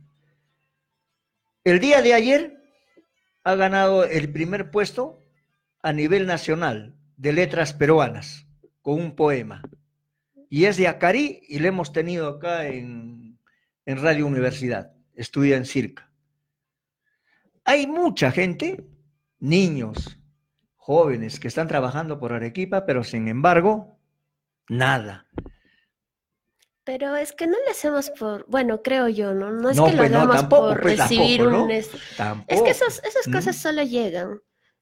El día de ayer ha ganado el primer puesto a nivel nacional de letras peruanas con un poema. Y es de Acari y le hemos tenido acá en, en Radio Universidad. Estudia en Circa. Hay mucha gente, niños, jóvenes que están trabajando por Arequipa, pero sin embargo, nada. Pero es que no lo hacemos por, bueno, creo yo, ¿no? No es No, que lo pues no, hagamos tampoco, por pues, recibir tampoco, ¿no? un... es-. Es que esas ¿Mm? cosas solo llegan.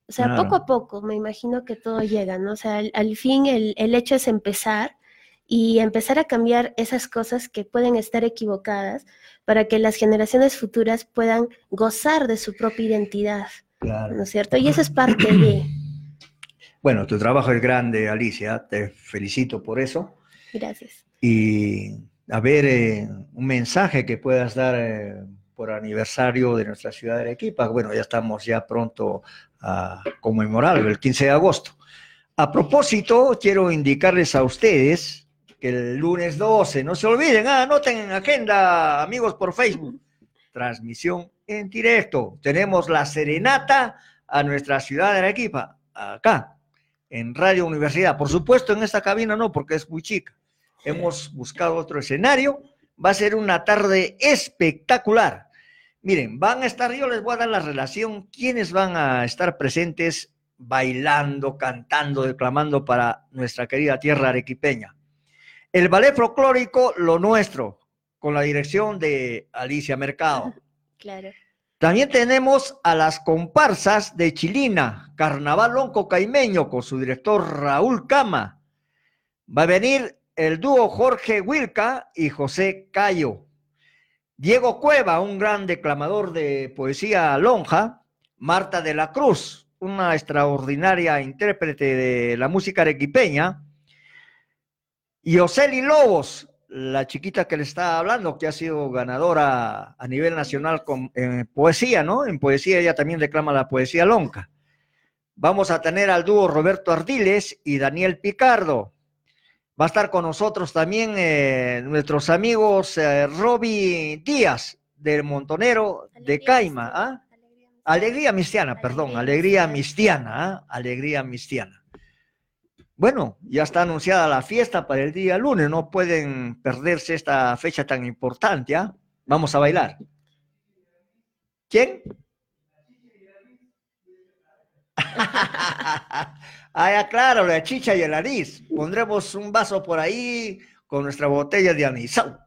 O sea, Claro. poco a poco, me imagino que todo llega, ¿no? O sea, al, al fin el, el hecho es empezar y empezar a cambiar esas cosas que pueden estar equivocadas para que las generaciones futuras puedan gozar de su propia identidad, Claro. ¿no es cierto? Y eso es parte de... Bueno, tu trabajo es grande, Alicia, te felicito por eso. Gracias. Y a ver, eh, un mensaje que puedas dar eh, por aniversario de nuestra ciudad de Arequipa. Bueno, ya estamos ya pronto a conmemorarlo, el 15 de agosto. A propósito, quiero indicarles a ustedes que el lunes 12, no se olviden, ah, anoten en agenda, amigos por Facebook, transmisión en directo. Tenemos la serenata a nuestra ciudad de Arequipa, acá, en Radio Universidad. Por supuesto, en esta cabina no, porque es muy chica. Hemos buscado otro escenario. Va a ser una tarde espectacular. Miren, van a estar, yo les voy a dar la relación, quiénes van a estar presentes bailando, cantando, declamando para nuestra querida tierra arequipeña. El ballet folclórico Lo Nuestro, con la dirección de Alicia Mercado. Claro. También tenemos a las comparsas de Chilina, Carnaval Lonco Caimeño, con su director Raúl Cama. Va a venir el dúo Jorge Wilca y José Cayo. Diego Cueva, un gran declamador de poesía lonja. Marta de la Cruz, una extraordinaria intérprete de la música arequipeña. Y Oseli Lobos, la chiquita que le está hablando, que ha sido ganadora a nivel nacional con en poesía, ¿no? En poesía ella también declama la poesía lonca. Vamos a tener al dúo Roberto Ardiles y Daniel Picardo. Va a estar con nosotros también eh, nuestros amigos eh, Roby Díaz del Montonero de Caima. ¿ah? Alegría Mistiana, perdón, Alegría Mistiana, ¿ah? Alegría Mistiana. Bueno, ya está anunciada la fiesta para el día lunes, no pueden perderse esta fecha tan importante, ¿ah? Vamos a bailar. ¿Quién? ah, claro, la chicha y el anís. Pondremos un vaso por ahí con nuestra botella de anisao.